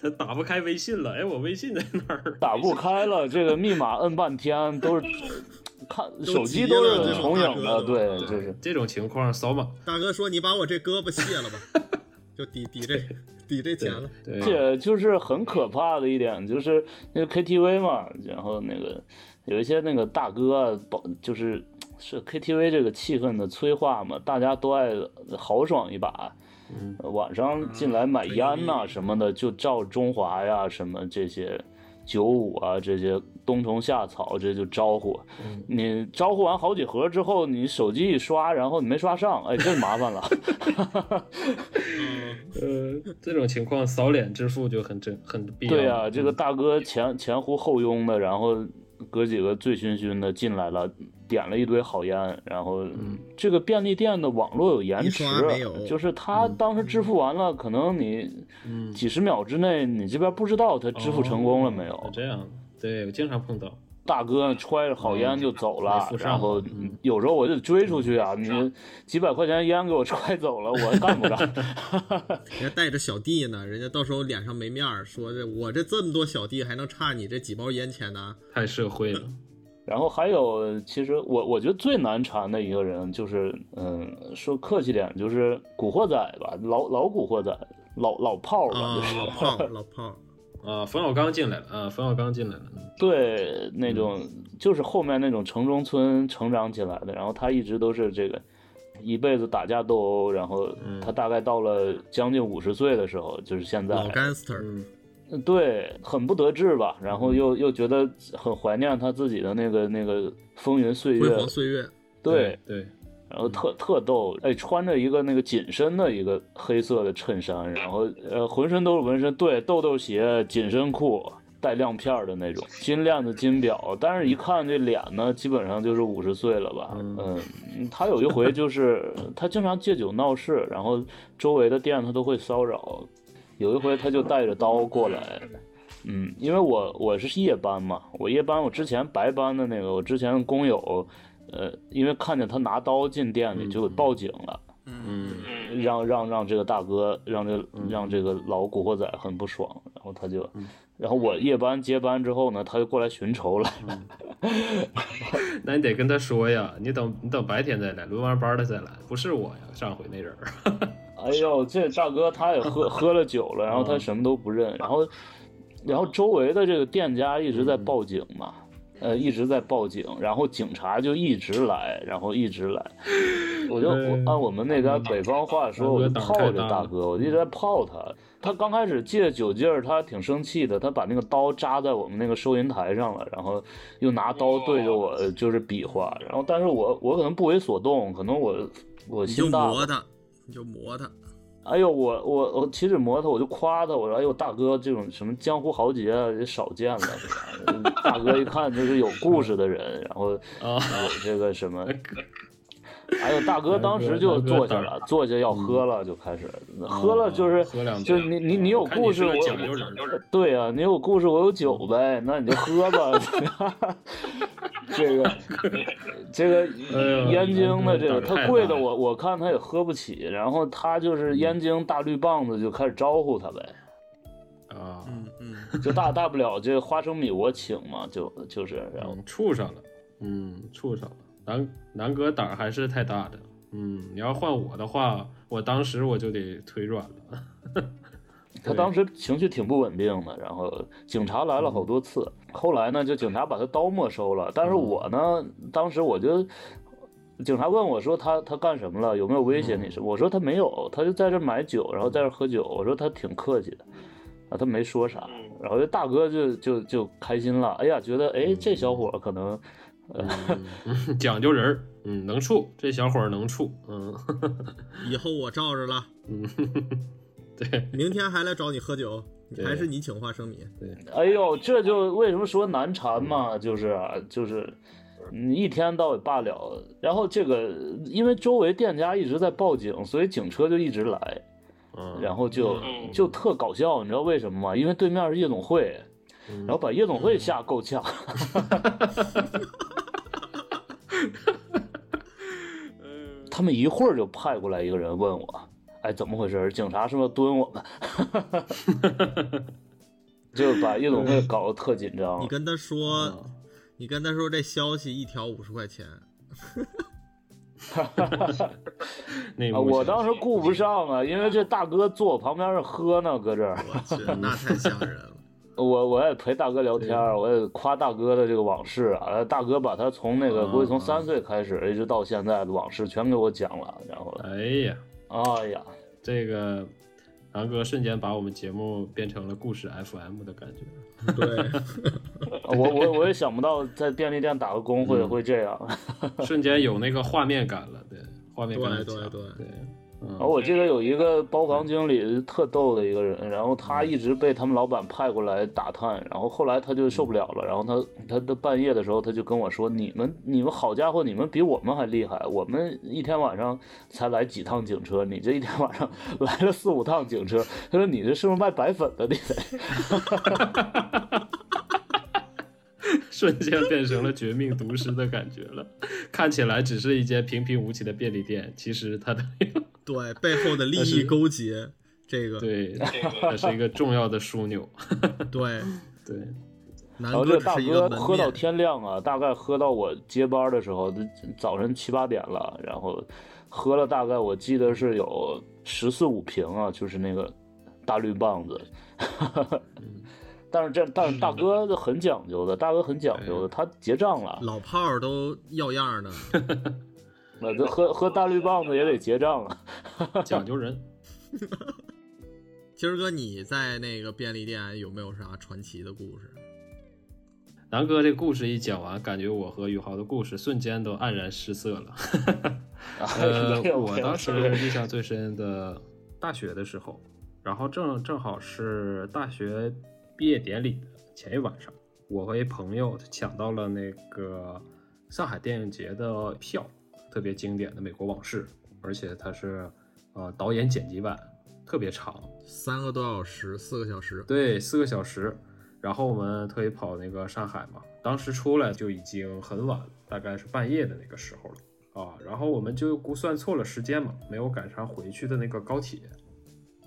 他打不开微信了。哎，我微信在哪儿？打不开了，这个密码摁半天都是 看手机都是重影的，对，就是这种情况扫码，大哥说你把我这胳膊卸了吧，就抵抵这抵这钱了。对，且就是很可怕的一点，就是那个 KTV 嘛，然后那个有一些那个大哥啊，保就是是 KTV 这个气氛的催化嘛，大家都爱豪爽一把。嗯晚上进来买烟呐、什么的，就照中华呀什么这些九五啊这些冬虫夏草，这就招呼。嗯你招呼完好几盒之后，你手机一刷，然后你没刷上，哎，这麻烦了。嗯，呃，这种情况扫脸支付就很正很必要。对啊、这个大哥前前呼后拥的，然后哥几个醉醺醺的进来了，点了一堆好烟，然后这个便利店的网络有延迟就是他当时支付完了，可能你嗯几十秒之内，你这边不知道他支付成功了没有。哦这样，对我经常碰到。大哥揣着好烟就走了然后嗯有时候我就追出去啊，你几百块钱烟给我揣走了，我干不干？人家带着小弟呢，人家到时候脸上没面儿，说这我这这么多小弟，还能差你这几包烟钱呢？太社会了，然后还有，其实我我觉得最难缠的一个人就是，嗯，说客气点，就是古惑仔吧，老老古惑仔，老老炮儿吧，啊就，是、老炮儿老炮儿，啊，冯小刚进来了啊，冯小刚进来了，嗯。对那种、就是后面那种城中村成长起来的，然后他一直都是这个一辈子打架斗殴，然后嗯。他大概到了将近五十岁的时候，就是现在，老 gangster，嗯，对，很不得志吧，然后又又觉得很怀念他自己的那个那个风云岁月辉，煌岁月，对，对，然后特特逗，哎，穿着一个那个紧身的一个黑色的衬衫，然后呃浑身都是纹身，对，豆豆鞋、紧身裤，带亮片儿的那种，金链子、金表，但是一看这脸呢，基本上就是五十岁了吧，嗯，他有一回就是他经常借酒闹事，然后周围的店他都会骚扰，有一回他就带着刀过来。嗯，因为我我是夜班嘛，我夜班，我之前白班的那个，我之前工友，呃，因为看见他拿刀进店里，就给报警了，嗯让让让这个大哥，让这让这个老古惑仔很不爽，然后他就，然后我夜班接班之后呢，他就过来寻仇来了，那你得跟他说呀，你等你等白天再来，轮完班了再来，不是我呀，上回那人儿。哎呦，这大哥他也喝 喝了酒了，然后他什么都不认，然后然后周围的这个店家一直在报警嘛，呃，一直在报警，然后警察就一直来，然后一直来，我就我按我们那边北方话说，我就泡着大哥，我就一直在泡他。他刚开始借酒劲儿，他挺生气的，他把那个刀扎在我们那个收银台上了，然后又拿刀对着我就是比划，然后但是我我可能不为所动，可能我我心大就磨他，你就磨他。哎呦，我我我骑着摩托，我就夸他，我说：“哎呦，大哥，这种什么江湖豪杰啊，也少见了。对吧 大哥一看就是有故事的人，然后有这个什么，哎呦，大哥当时就坐下了，坐下要喝了，就开始喝了，就是就你你你有故事，我对呀、你有故事，我有酒呗，那你就喝吧。这个这个燕京的这个，太他贵的我我看他也喝不起，然后他就是燕京大绿棒子就开始招呼他呗，啊，嗯嗯，就大大不了这花生米我请嘛，就就是然后嗯，处上了，嗯，处上了。南南哥胆儿还是太大的，嗯，你要换我的话，我当时我就得腿软了。他当时情绪挺不稳定的，然后警察来了好多次，后来呢，就警察把他刀没收了，但是我呢，当时我就。警察问我说他他干什么了？有没有威胁你什么？我说他没有，他就在这儿买酒，然后在这儿喝酒。我说他挺客气的，啊，他没说啥。然后这大哥就就就开心了，哎呀，觉得哎这小伙儿可能嗯，讲究人儿，嗯，能处，这小伙儿能处，嗯。以后我罩着了，嗯，对，明天还来找你喝酒，还是你请花生米。对。哎呦，这就为什么说难缠嘛，就是啊就是，你一天到晚罢了。然后这个，因为周围店家一直在报警，所以警车就一直来，嗯，然后就就特搞笑，你知道为什么吗？因为对面是夜总会，然后把夜总会吓够呛。他们一会儿就派过来一个人问我，哎，怎么回事？警察是不是蹲我们？就把夜总会搞得特紧张。你跟他说，你跟他说这消息一条五十块钱，啊，那幕小我当时顾不上啊，因为这大哥坐我旁边是喝呢，搁这儿，我去，那太吓人了。我我也陪大哥聊天儿，我也夸大哥的这个往事啊。大哥把他从那个估计从三岁开始一直到现在的往事全给我讲了，然后，哎呀，哎呀，这个南哥瞬间把我们节目变成了故事 FM 的感觉。对，我我 我也想不到在便利店打个工会会这样。瞬间有那个画面感了，对，画面感对对对，然后我记得有一个包房经理特逗的一个人，然后他一直被他们老板派过来打探，然后后来他就受不了了，然后他他的半夜的时候他就跟我说：“你们你们好家伙，你们比我们还厉害，我们一天晚上才来几趟警车，你这一天晚上 来了四五趟警车。”他说：“你这是不是卖白粉的？你得。” 瞬间变成了绝命毒师的感觉了。看起来只是一间平平无奇的便利店，其实它的对，背后的利益勾结，这个对，它是一个重要的枢纽。对，对，南然后这大哥喝到，天亮啊，大概喝到我接班的时候，都早晨七八点了，然后喝了大概我记得是有十四五瓶啊，就是那个大绿棒子。但是这但是大哥很讲究的，大哥很讲究的，他结账了，老炮儿都要样儿的。那这喝喝大绿棒子也得结账啊。讲究人。今儿哥，你在那个便利店有没有啥传奇的故事？南哥这故事一讲完，感觉我和宇豪的故事瞬间都黯然失色了。呃我当时印象最深的，大学的时候，然后正正好是大学毕业典礼的前一晚上，我和一朋友抢到了那个上海电影节的票，特别经典的《美国往事》，而且它是呃导演剪辑版，特别长，三个多小时，四个小时，对，四个小时。然后我们特意跑那个上海嘛，当时出来就已经很晚，大概是半夜的那个时候了啊。然后我们就估算错了时间嘛，没有赶上回去的那个高铁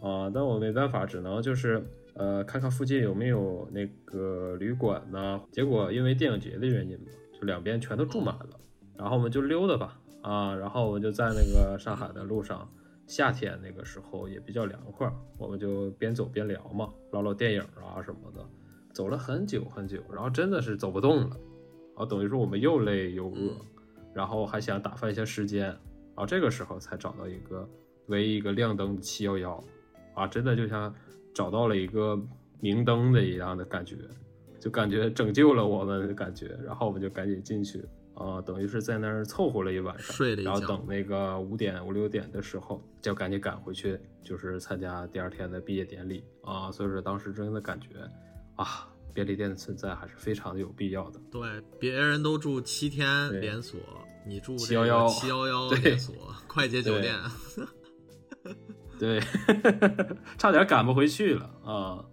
啊。但我没办法，只能就是呃看看附近有没有那个旅馆呢。结果因为电影节的原因嘛，就两边全都住满了。然后我们就溜达吧啊，然后我们就在那个上海的路上。夏天那个时候也比较凉快，我们就边走边聊嘛，唠唠电影啊什么的。走了很久很久，然后真的是走不动了，然后等于说我们又累又饿，然后还想打发一下时间，然后这个时候才找到一个唯一一个亮灯的七幺幺，啊，真的就像找到了一个明灯的一样的感觉，就感觉拯救了我们的感觉，然后我们就赶紧进去，啊，等于是在那儿凑合了一晚上，睡了一觉然后等那个五点五六点的时候，就赶紧赶回去，就是参加第二天的毕业典礼啊，所以说当时真的感觉。啊，便利店的存在还是非常的有必要的。对，别人都住七天连锁，你住七幺幺七幺幺连锁快捷酒对店，对，差点赶不回去了啊！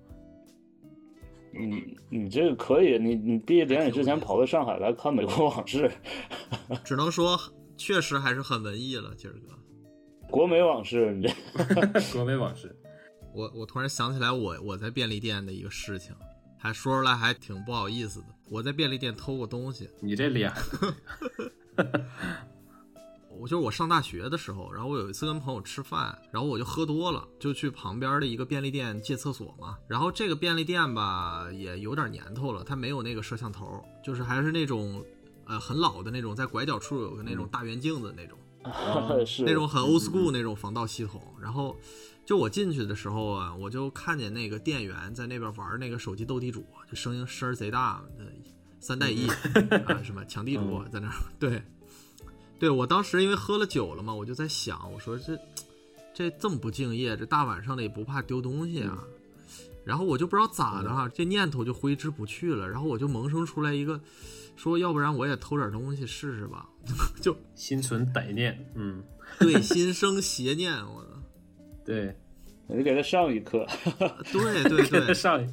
你你这个可以，你你毕业典礼之前跑到上海来看《美国往事》，只能说确实还是很文艺了，今儿哥。国美往事，你这 国美往事，我我突然想起来我我在便利店的一个事情，还说出来还挺不好意思的。我在便利店偷过东西，你这脸，我就是我上大学的时候，然后我有一次跟朋友吃饭，然后我就喝多了，就去旁边的一个便利店借厕所嘛。然后这个便利店吧也有点年头了，它没有那个摄像头，就是还是那种呃很老的那种，在拐角处有个那种大圆镜子那种。是那种很 old school 那种防盗系统。然后就我进去的时候啊，我就看见那个店员在那边玩那个手机斗地主，就声音声儿贼大，呃三带一啊什么抢地主在那儿。对，对我当时因为喝了酒了嘛，我就在想，我说这这这么不敬业，这大晚上的也不怕丢东西啊。然后我就不知道咋的哈，这念头就挥之不去了。然后我就萌生出来一个，说要不然我也偷点东西试试吧，就心存歹念，嗯，对，心生邪念，我的，对，你给他上一课，对对对，上一，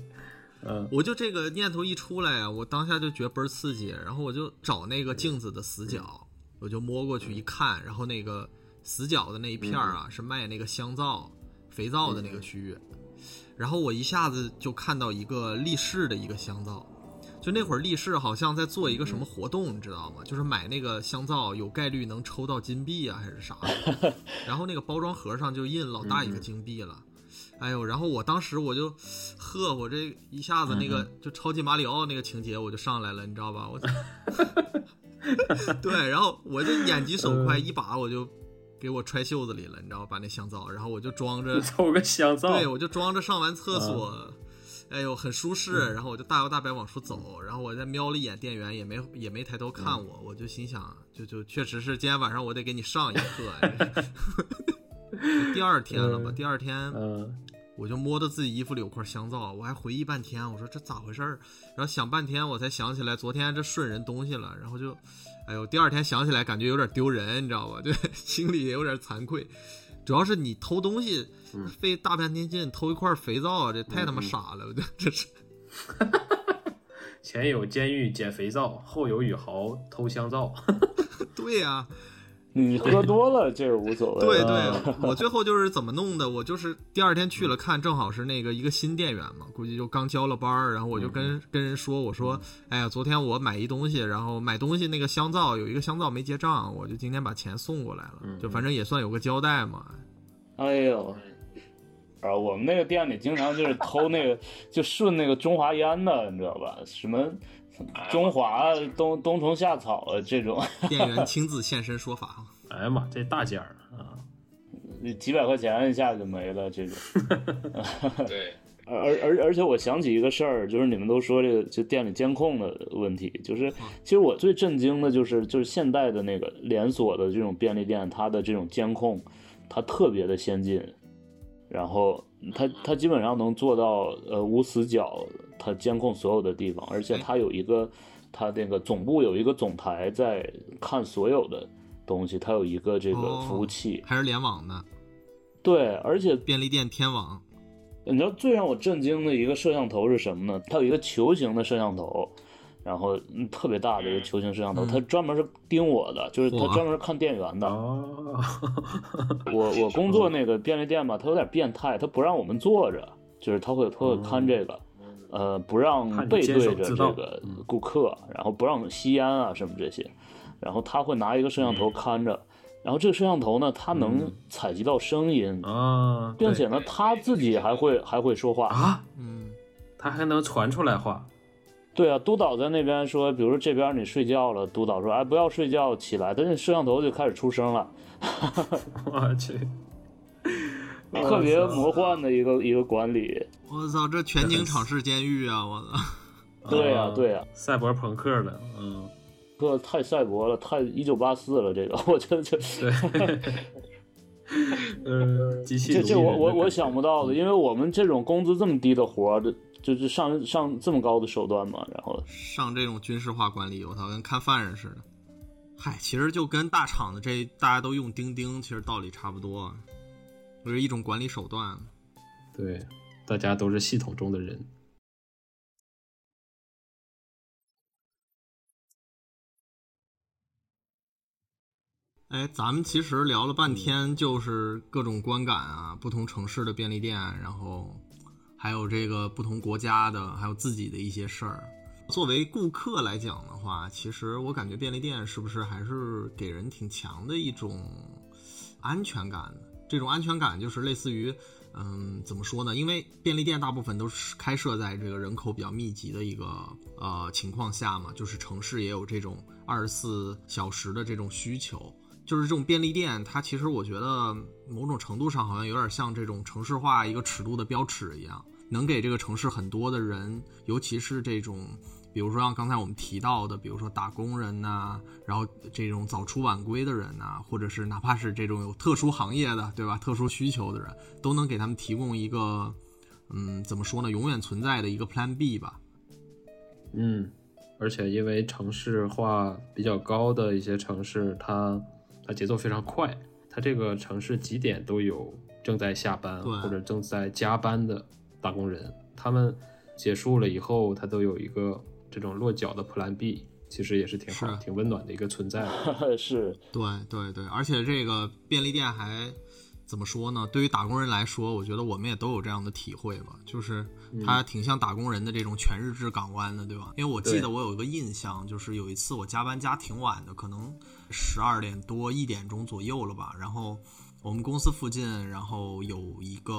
嗯，我就这个念头一出来啊，我当下就觉得倍儿刺激，然后我就找那个镜子的死角，我就摸过去一看，然后那个死角的那一片儿啊，是卖那个香皂、肥皂的那个区域，然后我一下子就看到一个立式的一个香皂。就那会儿立式好像在做一个什么活动，你知道吗？就是买那个香皂有概率能抽到金币啊，还是啥的。然后那个包装盒上就印老大一个金币了。哎呦，然后我当时我就，呵，我这一下子那个就超级马里奥那个情节我就上来了，你知道吧？我，对，然后我就眼疾手快，一把我就给我揣袖子里了，你知道吧？把那香皂，然后我就装着，抽个香皂，对我就装着上完厕所。哎呦，很舒适，然后我就大摇大摆往出走，然后我再瞄了一眼店员，也没也没抬头看我，我就心想，就就确实是今天晚上我得给你上一课。第二天了吧？第二天，嗯，我就摸到自己衣服里有块香皂，我还回忆半天，我说这咋回事儿？然后想半天，我才想起来昨天这顺人东西了，然后就，哎呦，第二天想起来感觉有点丢人，你知道吧？就心里也有点惭愧。主要是你偷东西，费大半天劲偷一块肥皂，这太他妈傻了！我觉得这是。前有监狱捡肥皂，后有宇豪偷香皂。对呀、你喝多了这个无所谓。对对，我最后就是怎么弄的？我就是第二天去了看，正好是那个一个新店员嘛，估计就刚交了班儿，然后我就跟跟人说，我说，哎呀，昨天我买一东西，然后买东西那个香皂有一个香皂没结账，我就今天把钱送过来了，就反正也算有个交代嘛。哎呦，啊，我们那个店里经常就是偷那个，就顺那个中华烟的，你知道吧？什么中华冬冬虫夏草啊这种，店员亲自现身说法，哎呀妈，这大件儿啊！几百块钱一下就没了，这种。对，而而而而且我想起一个事儿，就是你们都说这个就店里监控的问题，就是其实我最震惊的就是就是现代的那个连锁的这种便利店，它的这种监控，它特别的先进，然后它它基本上能做到呃无死角，它监控所有的地方，而且它有一个它那个总部有一个总台在看所有的东西，它有一个这个哦服务器，还是联网的对，而且便利店天网。你知道最让我震惊的一个摄像头是什么呢？它有一个球形的摄像头，然后嗯特别大的一个球形摄像头，嗯它专门是盯我的，就是它专门是看店员的。哦，我我工作那个 便利店吧，它有点变态，它不让我们坐着，就是它会它会看这个，呃，不让背对着这个顾客，然后不让吸烟啊什么这些，然后他会拿一个摄像头看着，然后这个摄像头呢，它能采集到声音，啊，并且呢，他自己还会还会说话。啊，嗯，他还能传出来话，对啊，督导在那边说，比如说这边你睡觉了，督导说，哎，不要睡觉，起来，但是摄像头就开始出声了，我去，特别魔幻的一个一个管理。我操，这全景场式监狱啊！我操，对呀、啊对呀、赛博朋克的，嗯，这太赛博了，太一九八四了，这个我觉得这对，呃，机器这这我我我想不到的，因为我们这种工资这么低的活儿，这就是上上这么高的手段嘛，然后上这种军事化管理，我操，跟看犯人似的。嗨，其实就跟大厂的这大家都用钉钉，其实道理差不多，就是一种管理手段。对，大家都是系统中的人，哎，咱们其实聊了半天，就是各种观感啊，不同城市的便利店，然后还有这个不同国家的，还有自己的一些事儿。作为顾客来讲的话，其实我感觉便利店是不是还是给人挺强的一种安全感的？这种安全感就是类似于，嗯，怎么说呢？因为便利店大部分都是开设在这个人口比较密集的一个呃情况下嘛，就是城市也有这种二十四小时的这种需求。就是这种便利店，它其实我觉得某种程度上好像有点像这种城市化一个尺度的标尺一样，能给这个城市很多的人，尤其是这种，比如说像刚才我们提到的，比如说打工人呐、然后这种早出晚归的人呐、或者是哪怕是这种有特殊行业的，对吧？特殊需求的人，都能给他们提供一个，嗯，怎么说呢？永远存在的一个 Plan B 吧。嗯，而且因为城市化比较高的一些城市，它它节奏非常快，它这个城市几点都有正在下班或者正在加班的打工人，他们结束了以后，他都有一个这种落脚的 Plan B，其实也是挺好、是挺温暖的一个存在。是对对对，而且这个便利店还怎么说呢？对于打工人来说，我觉得我们也都有这样的体会吧，就是它挺像打工人的这种全日制港湾的，对吧？因为我记得我有一个印象，就是有一次我加班加挺晚的，可能十二点多一点钟左右了吧，然后我们公司附近，然后有一个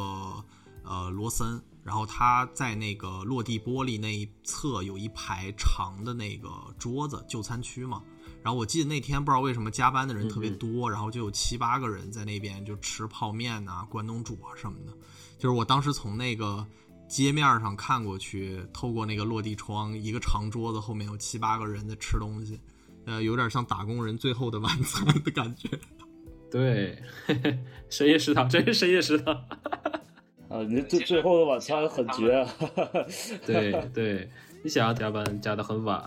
呃罗森，然后他在那个落地玻璃那一侧有一排长的那个桌子，就餐区嘛。然后我记得那天不知道为什么加班的人特别多，然后就有七八个人在那边就吃泡面呐、关东煮啊什么的。就是我当时从那个街面上看过去，透过那个落地窗，一个长桌子后面有七八个人在吃东西，呃，有点像打工人最后的晚餐的感觉。对，深夜食堂，真是深夜食堂。啊，你这最后的晚餐很绝啊，对对，你想要加班加的很晚，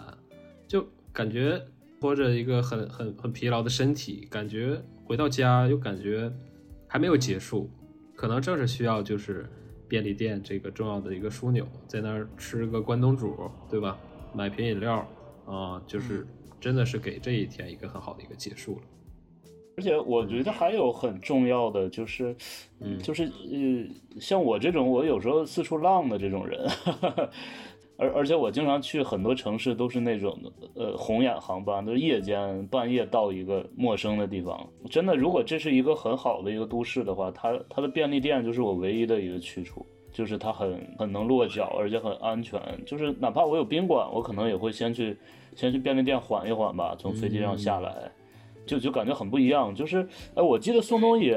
就感觉拖着一个很很很疲劳的身体，感觉回到家又感觉还没有结束，可能正是需要就是便利店这个重要的一个枢纽，在那儿吃个关东煮，对吧？买瓶饮料啊、就是真的是给这一天一个很好的一个结束了。而且我觉得还有很重要的就是，嗯就是呃，像我这种我有时候四处浪的这种人，而而且我经常去很多城市都是那种呃红眼航班，都是夜间半夜到一个陌生的地方。真的，如果这是一个很好的一个都市的话，它它的便利店就是我唯一的一个去处。就是它很很能落脚，而且很安全。就是哪怕我有宾馆，我可能也会先去先去便利店缓一缓吧，从飞机上下来。就就感觉很不一样。就是哎，我记得宋冬野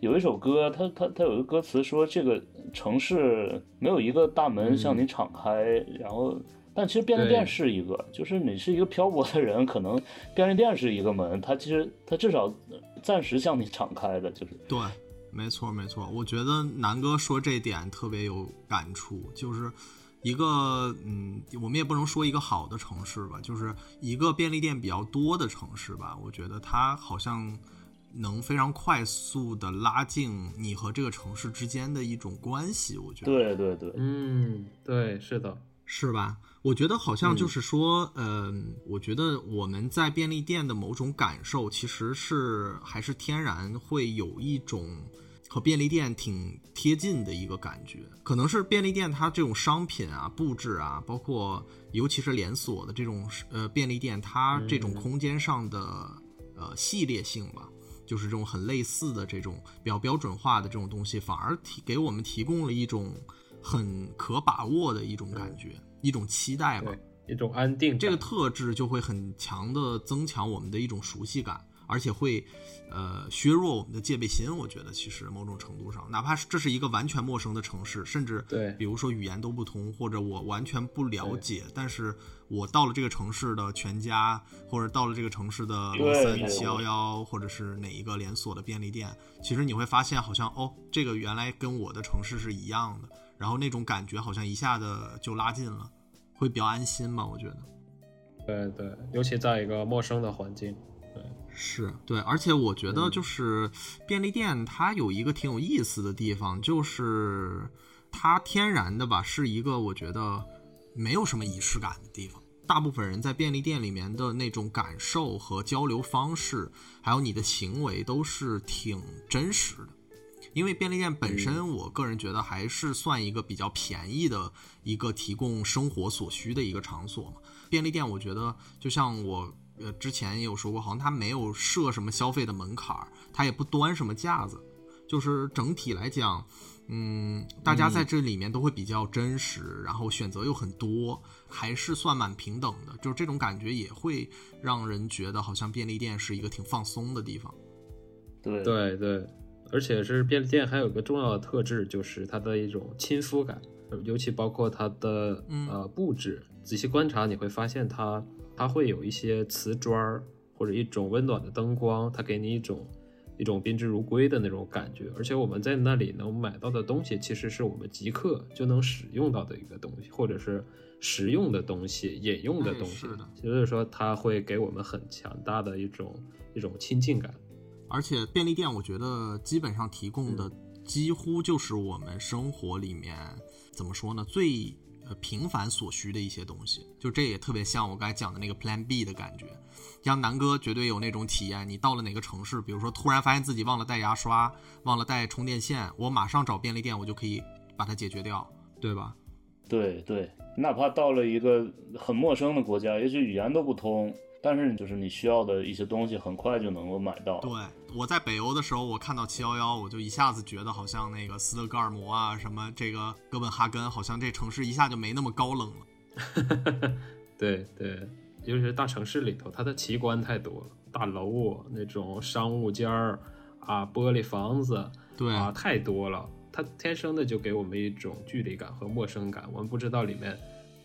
有一首歌，他他他有一个歌词说这个城市没有一个大门向你敞开，然后但其实便利店是一个，就是你是一个漂泊的人，可能便利店是一个门，它其实它至少暂时向你敞开的，就是对。没错，没错，我觉得南哥说这点特别有感触，就是一个，嗯，我们也不能说一个好的城市吧，就是一个便利店比较多的城市吧。我觉得它好像能非常快速的拉近你和这个城市之间的一种关系。我觉得，对对对，嗯，对，是的，是吧？我觉得好像就是说，嗯，我觉得我们在便利店的某种感受，其实是还是天然会有一种。和便利店挺贴近的一个感觉，可能是便利店它这种商品啊、布置啊，包括尤其是连锁的这种呃便利店，它这种空间上的呃系列性吧，就是这种很类似的这种比较标准化的这种东西，反而提给我们提供了一种很可把握的一种感觉，一种期待吧，一种安定。这个特质就会很强的增强我们的一种熟悉感。而且会，呃，削弱我们的戒备心。我觉得其实某种程度上，哪怕是这是一个完全陌生的城市，甚至对，比如说语言都不通，或者我完全不了解，但是我到了这个城市的全家，或者到了这个城市的罗森、七幺幺，或者是哪一个连锁的便利店，其实你会发现，好像哦，这个原来跟我的城市是一样的，然后那种感觉好像一下子就拉近了，会比较安心嘛？我觉得，对对，尤其在一个陌生的环境。是对，而且我觉得就是便利店，它有一个挺有意思的地方，就是它天然的吧，是一个我觉得没有什么仪式感的地方。大部分人在便利店里面的那种感受和交流方式，还有你的行为，都是挺真实的。因为便利店本身，我个人觉得还是算一个比较便宜的一个提供生活所需的一个场所嘛。便利店，我觉得就像我。呃，之前也有说过，好像它没有设什么消费的门槛儿，它也不端什么架子，就是整体来讲，嗯，大家在这里面都会比较真实，然后选择又很多，还是算蛮平等的，就是这种感觉也会让人觉得好像便利店是一个挺放松的地方。对。对对，而且是便利店还有个重要的特质，就是它的一种亲肤感，尤其包括它的呃布置，仔细观察你会发现它。它会有一些瓷砖儿，或者一种温暖的灯光，它给你一种一种宾至如归的那种感觉。而且我们在那里能买到的东西，其实是我们即刻就能使用到的一个东西，或者是实用的东西、饮用的东西。所以说，它会给我们很强大的一种一种亲近感。而且便利店，我觉得基本上提供的几乎就是我们生活里面怎么说呢最。呃，平凡所需的一些东西，就这也特别像我刚才讲的那个 Plan B 的感觉。像南哥绝对有那种体验，你到了哪个城市，比如说突然发现自己忘了带牙刷，忘了带充电线，我马上找便利店，我就可以把它解决掉，对吧？对对，哪怕到了一个很陌生的国家，也许语言都不通。但是就是你需要的一些东西，很快就能够买到。对，我在北欧的时候，我看到七幺幺，我就一下子觉得好像那个斯德哥尔摩啊，什么这个哥本哈根，好像这城市一下就没那么高冷了。对 对，尤其是大城市里头，它的奇观太多了，大楼那种商务间儿啊，玻璃房子，对啊，太多了，它天生的就给我们一种距离感和陌生感，我们不知道里面。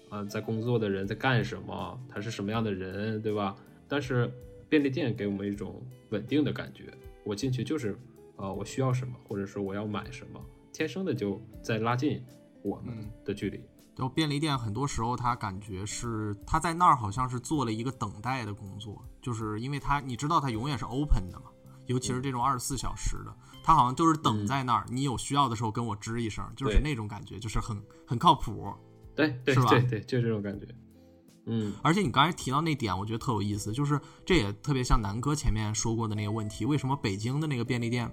啊，在工作的人在干什么？他是什么样的人，对吧？但是便利店给我们一种稳定的感觉，我进去就是，呃，我需要什么，或者说我要买什么，天生的就在拉近我们的距离。就便利店很多时候，他感觉是他在那儿好像是做了一个等待的工作，就是因为他你知道他永远是 open 的嘛，尤其是这种二十四小时的，他好像就是等在那儿，你有需要的时候跟我吱一声，就是那种感觉，就是很很靠谱。对，对，对，对，就这种感觉。嗯，而且你刚才提到那点，我觉得特有意思，就是这也特别像南哥前面说过的那个问题：为什么北京的那个便利店，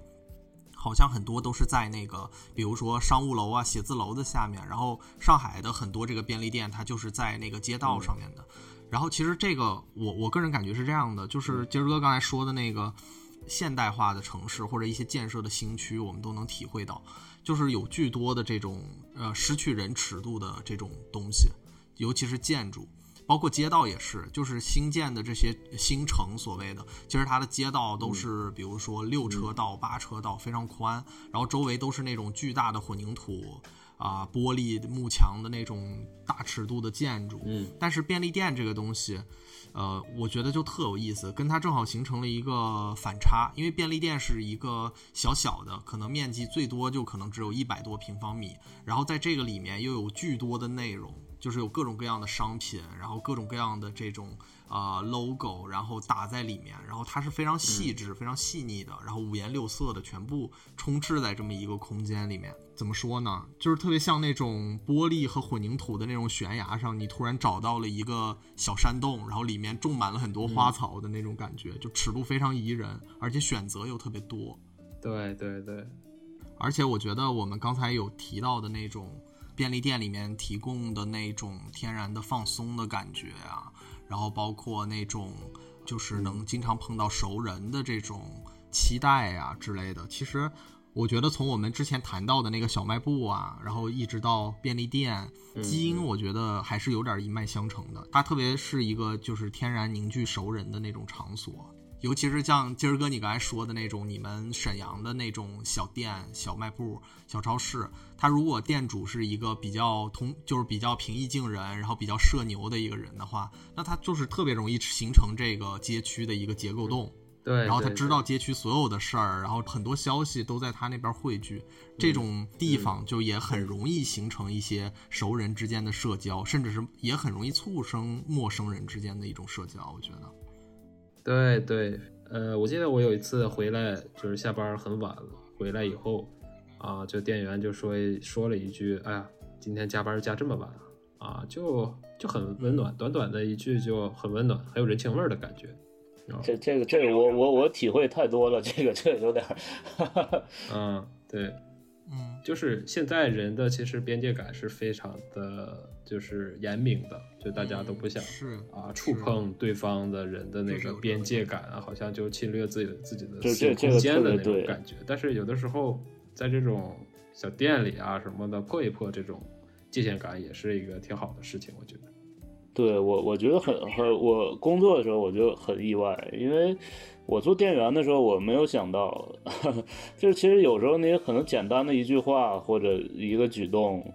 好像很多都是在那个，比如说商务楼啊、写字楼的下面，然后上海的很多这个便利店，它就是在那个街道上面的。然后其实这个，我我个人感觉是这样的，就是杰儿哥刚才说的那个现代化的城市或者一些建设的新区，我们都能体会到。就是有巨多的这种呃失去人尺度的这种东西，尤其是建筑，包括街道也是，就是新建的这些新城所谓的，其实它的街道都是比如说六车道、八车道，非常宽，然后周围都是那种巨大的混凝土啊、玻璃幕墙的那种大尺度的建筑。嗯，但是便利店这个东西，呃，我觉得就特有意思，跟它正好形成了一个反差。因为便利店是一个小小的，可能面积最多就可能只有一百多平方米，然后在这个里面又有巨多的内容，就是有各种各样的商品，然后各种各样的这种啊、呃 logo，然后打在里面，然后它是非常细致、非常细腻的，然后五颜六色的全部充斥在这么一个空间里面。怎么说呢？就是特别像那种玻璃和混凝土的那种悬崖上，你突然找到了一个小山洞，然后里面种满了很多花草的那种感觉，就尺度非常宜人，而且选择又特别多。对对对，而且我觉得我们刚才有提到的那种便利店里面提供的那种天然的放松的感觉啊，然后包括那种就是能经常碰到熟人的这种期待啊之类的，其实。我觉得从我们之前谈到的那个小卖部啊，然后一直到便利店，基因我觉得还是有点一脉相承的。它特别是一个就是天然凝聚熟人的那种场所，尤其是像今儿哥你刚才说的那种，你们沈阳的那种小店、小卖部、小超市，它如果店主是一个比较通，就是比较平易近人，然后比较社牛的一个人的话，那他就是特别容易形成这个街区的一个结构洞。对，然后他知道街区所有的事儿，然后很多消息都在他那边汇聚，这种地方就也很容易形成一些熟人之间的社交，甚至是也很容易促生陌生人之间的一种社交。我觉得，对对，呃，我记得我有一次回来，就是下班很晚了，回来以后，啊，就店员就说说了一句：“哎呀，今天加班加这么晚啊！”啊，就就很温暖，短短的一句就很温暖，很有人情味儿的感觉。这这个这个我我我体会太多了，这个这个有点儿，嗯，对，嗯，就是现在人的其实边界感是非常的，就是严明的，就大家都不想是啊触碰对方的人的那个边界感啊，好像就侵略自己的自己的这私空间的那种感觉。但是有的时候在这种小店里啊什么的破一破这种界限感，也是一个挺好的事情，我觉得。对我我觉得很很，我工作的时候我就很意外，因为我做店员的时候我没有想到，就是其实有时候你可能简单的一句话或者一个举动，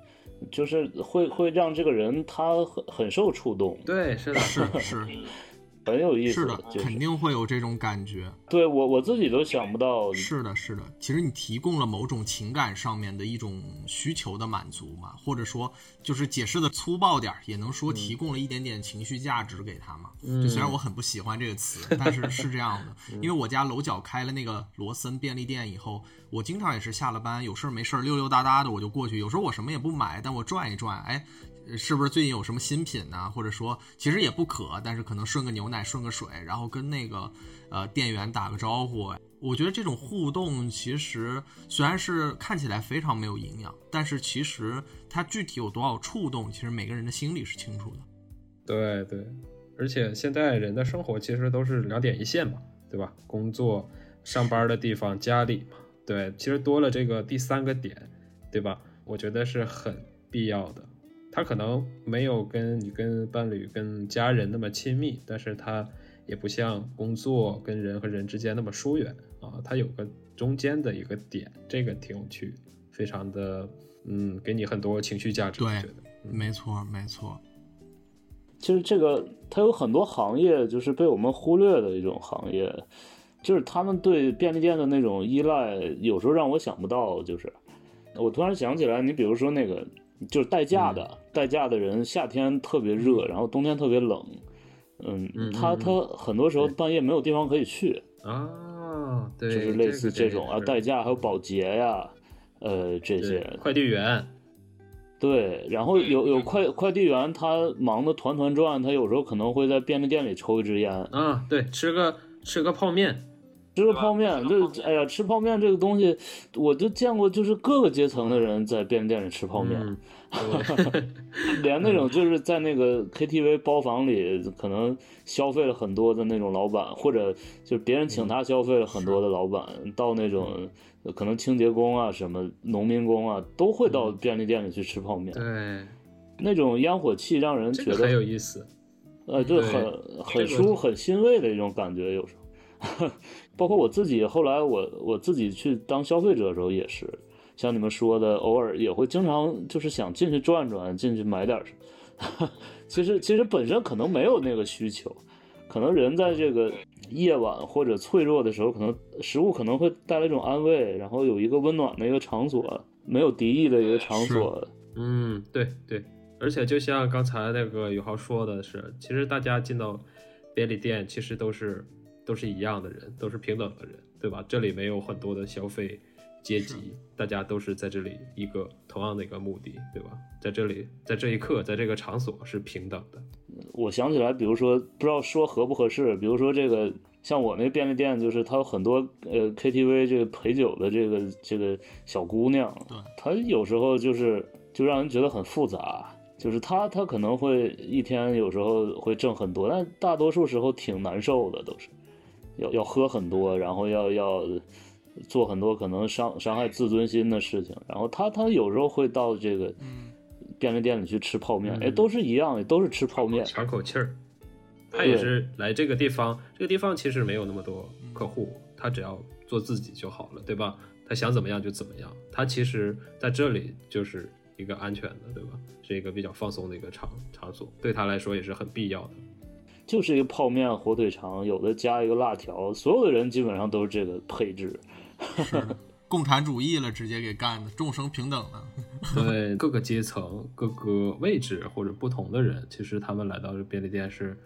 就是会会让这个人他很很受触动，对，是的，是是 很有意思是的，就是肯定会有这种感觉。对我我自己都想不到，是的，是的。其实你提供了某种情感上面的一种需求的满足嘛，或者说就是解释的粗暴点儿，也能说提供了一点点情绪价值给他嘛。就虽然我很不喜欢这个词，但是是这样的。因为我家楼角开了那个罗森便利店以后，我经常也是下了班有事儿没事儿溜溜达达的我就过去，有时候我什么也不买，但我转一转，哎。是不是最近有什么新品呢？或者说，其实也不渴，但是可能顺个牛奶、顺个水，然后跟那个呃店员打个招呼。我觉得这种互动其实虽然是看起来非常没有营养，但是其实它具体有多少触动，其实每个人的心里是清楚的。对对，而且现在人的生活其实都是两点一线嘛，对吧？工作、上班的地方、家里嘛，对，其实多了这个第三个点，对吧？我觉得是很必要的。他可能没有跟你跟伴侣、跟家人那么亲密，但是他也不像工作跟人和人之间那么疏远啊，他有个中间的一个点，这个挺有趣，非常的嗯，给你很多情绪价值，我对觉得。没错，没错。其实这个它有很多行业就是被我们忽略的一种行业，就是他们对便利店的那种依赖，有时候让我想不到。就是我突然想起来，你比如说那个就是代驾的，代驾的人夏天特别热，然后冬天特别冷，嗯，嗯嗯他他很多时候半夜没有地方可以去，啊，对，就是类似这这种啊，代驾还有保洁呀，呃，这些。快递员，对，然后有有快快递员，他忙得团团转，他有时候可能会在便利店里抽一支烟，啊，对，吃个吃个泡面，吃个泡面，这哎呀，吃泡面这个东西，我就见过，就是各个阶层的人在便利店里吃泡面，连那种就是在那个 KTV 包房里可能消费了很多的那种老板，或者就是别人请他消费了很多的老板，到那种可能清洁工啊、什么农民工啊，都会到便利店里去吃泡面。对，那种烟火气让人觉得很有意思。呃，对，对很很这个舒很欣慰的一种感觉，有时候，包括我自己，后来我我自己去当消费者的时候也是，像你们说的，偶尔也会经常就是想进去转转，进去买点什么。其实其实本身可能没有那个需求，可能人在这个夜晚或者脆弱的时候，可能食物可能会带来一种安慰，然后有一个温暖的一个场所，没有敌意的一个场所。嗯，对对，而且就像刚才那个宇豪说的是，其实大家进到便利店，其实都是都是一样的人，都是平等的人，对吧？这里没有很多的消费阶级，大家都是在这里一个同样的一个目的，对吧？在这里，在这一刻，在这个场所是平等的。我想起来，比如说不知道说合不合适，比如说这个像我那便利店，就是它有很多呃 KTV 这个陪酒的这个这个小姑娘，对她有时候就是就让人觉得很复杂，就是她她可能会一天有时候会挣很多，但大多数时候挺难受的，都是要要喝很多，然后要要做很多可能伤伤害自尊心的事情，然后他他有时候会到这个便利店里去吃泡面，哎，都是一样的，都是吃泡面。喘口气儿。他也是来这个地方，这个地方其实没有那么多客户，他只要做自己就好了，对吧？他想怎么样就怎么样。他其实在这里就是一个安全的，对吧？是一个比较放松的一个场场所，对他来说也是很必要的。就是一个泡面、火腿肠，有的加一个辣条，所有的人基本上都是这个配置。共产主义了，直接给干的，众生平等了。对各个阶层、各个位置或者不同的人，其实他们来到这便利店是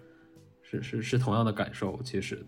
是是是同样的感受，其实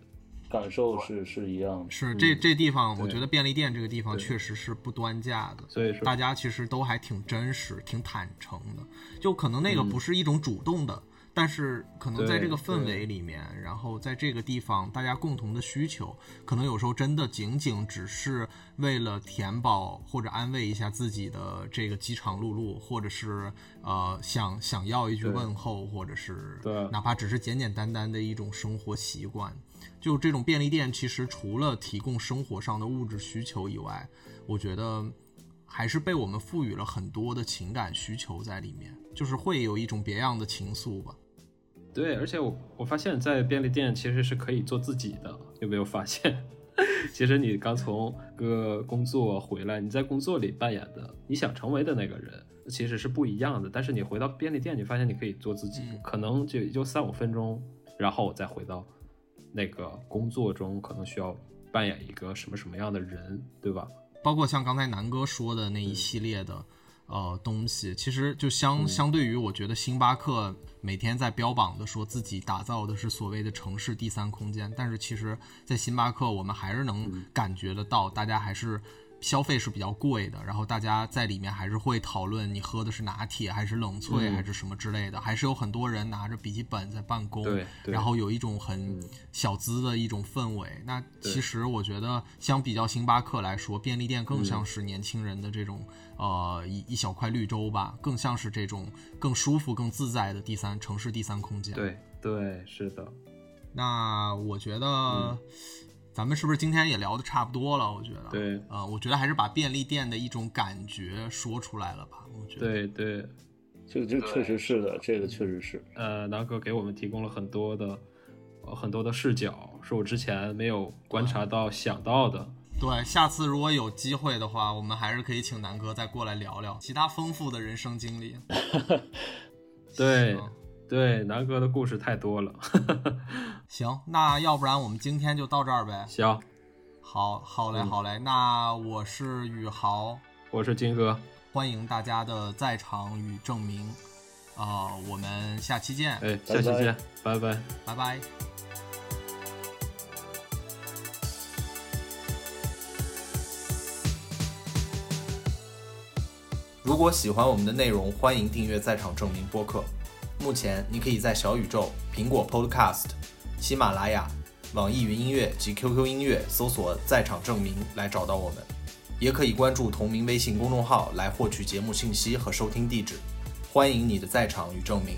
感受是是一样的。是这这地方，我觉得便利店这个地方确实是不端架的，所以说大家其实都还挺真实、挺坦诚的。就可能那个不是一种主动的，但是可能在这个氛围里面，然后在这个地方，大家共同的需求，可能有时候真的仅仅只是为了填饱或者安慰一下自己的这个饥肠辘辘，或者是呃想想要一句问候，或者是对哪怕只是简简单单的一种生活习惯。就这种便利店，其实除了提供生活上的物质需求以外，我觉得还是被我们赋予了很多的情感需求在里面，就是会有一种别样的情愫吧。对，而且我我发现，在便利店其实是可以做自己的，有没有发现？其实你刚从个工作回来，你在工作里扮演的你想成为的那个人，其实是不一样的。但是你回到便利店，你发现你可以做自己，嗯可能就也就三五分钟，然后我再回到那个工作中，可能需要扮演一个什么什么样的人，对吧？包括像刚才南哥说的那一系列的、呃东西，其实就相、相对于我觉得星巴克每天在标榜的说自己打造的是所谓的城市第三空间，但是其实，在星巴克我们还是能感觉得到，大家还是。消费是比较贵的，然后大家在里面还是会讨论你喝的是拿铁还是冷萃嗯还是什么之类的，还是有很多人拿着笔记本在办公，然后有一种很小资的一种氛围。那其实我觉得，相比较星巴克来说，便利店更像是年轻人的这种、呃一一小块绿洲吧，更像是这种更舒服、更自在的第三城市第三空间。，对对，是的，那我觉得。咱们是不是今天也聊的差不多了？我觉得，对呃，我觉得还是把便利店的一种感觉说出来了吧。我觉得，对对，这个这个确实是的，这个确实是。呃，南哥给我们提供了很多的、呃、很多的视角，是我之前没有观察到、想到的。对，下次如果有机会的话，我们还是可以请南哥再过来聊聊其他丰富的人生经历。对行对，南哥的故事太多了。行，那要不然我们今天就到这儿呗。行，好，好嘞，嗯好嘞。那我是宇豪，我是金哥，欢迎大家的在场与证明。啊、我们下期见，哎，下期拜拜见，拜拜。拜拜。如果喜欢我们的内容，欢迎订阅《在场证明》播客。目前，你可以在小宇宙、苹果 Podcast、喜马拉雅、网易云音乐及 QQ 音乐搜索“在场证明”来找到我们，也可以关注同名微信公众号来获取节目信息和收听地址。欢迎你的在场与证明。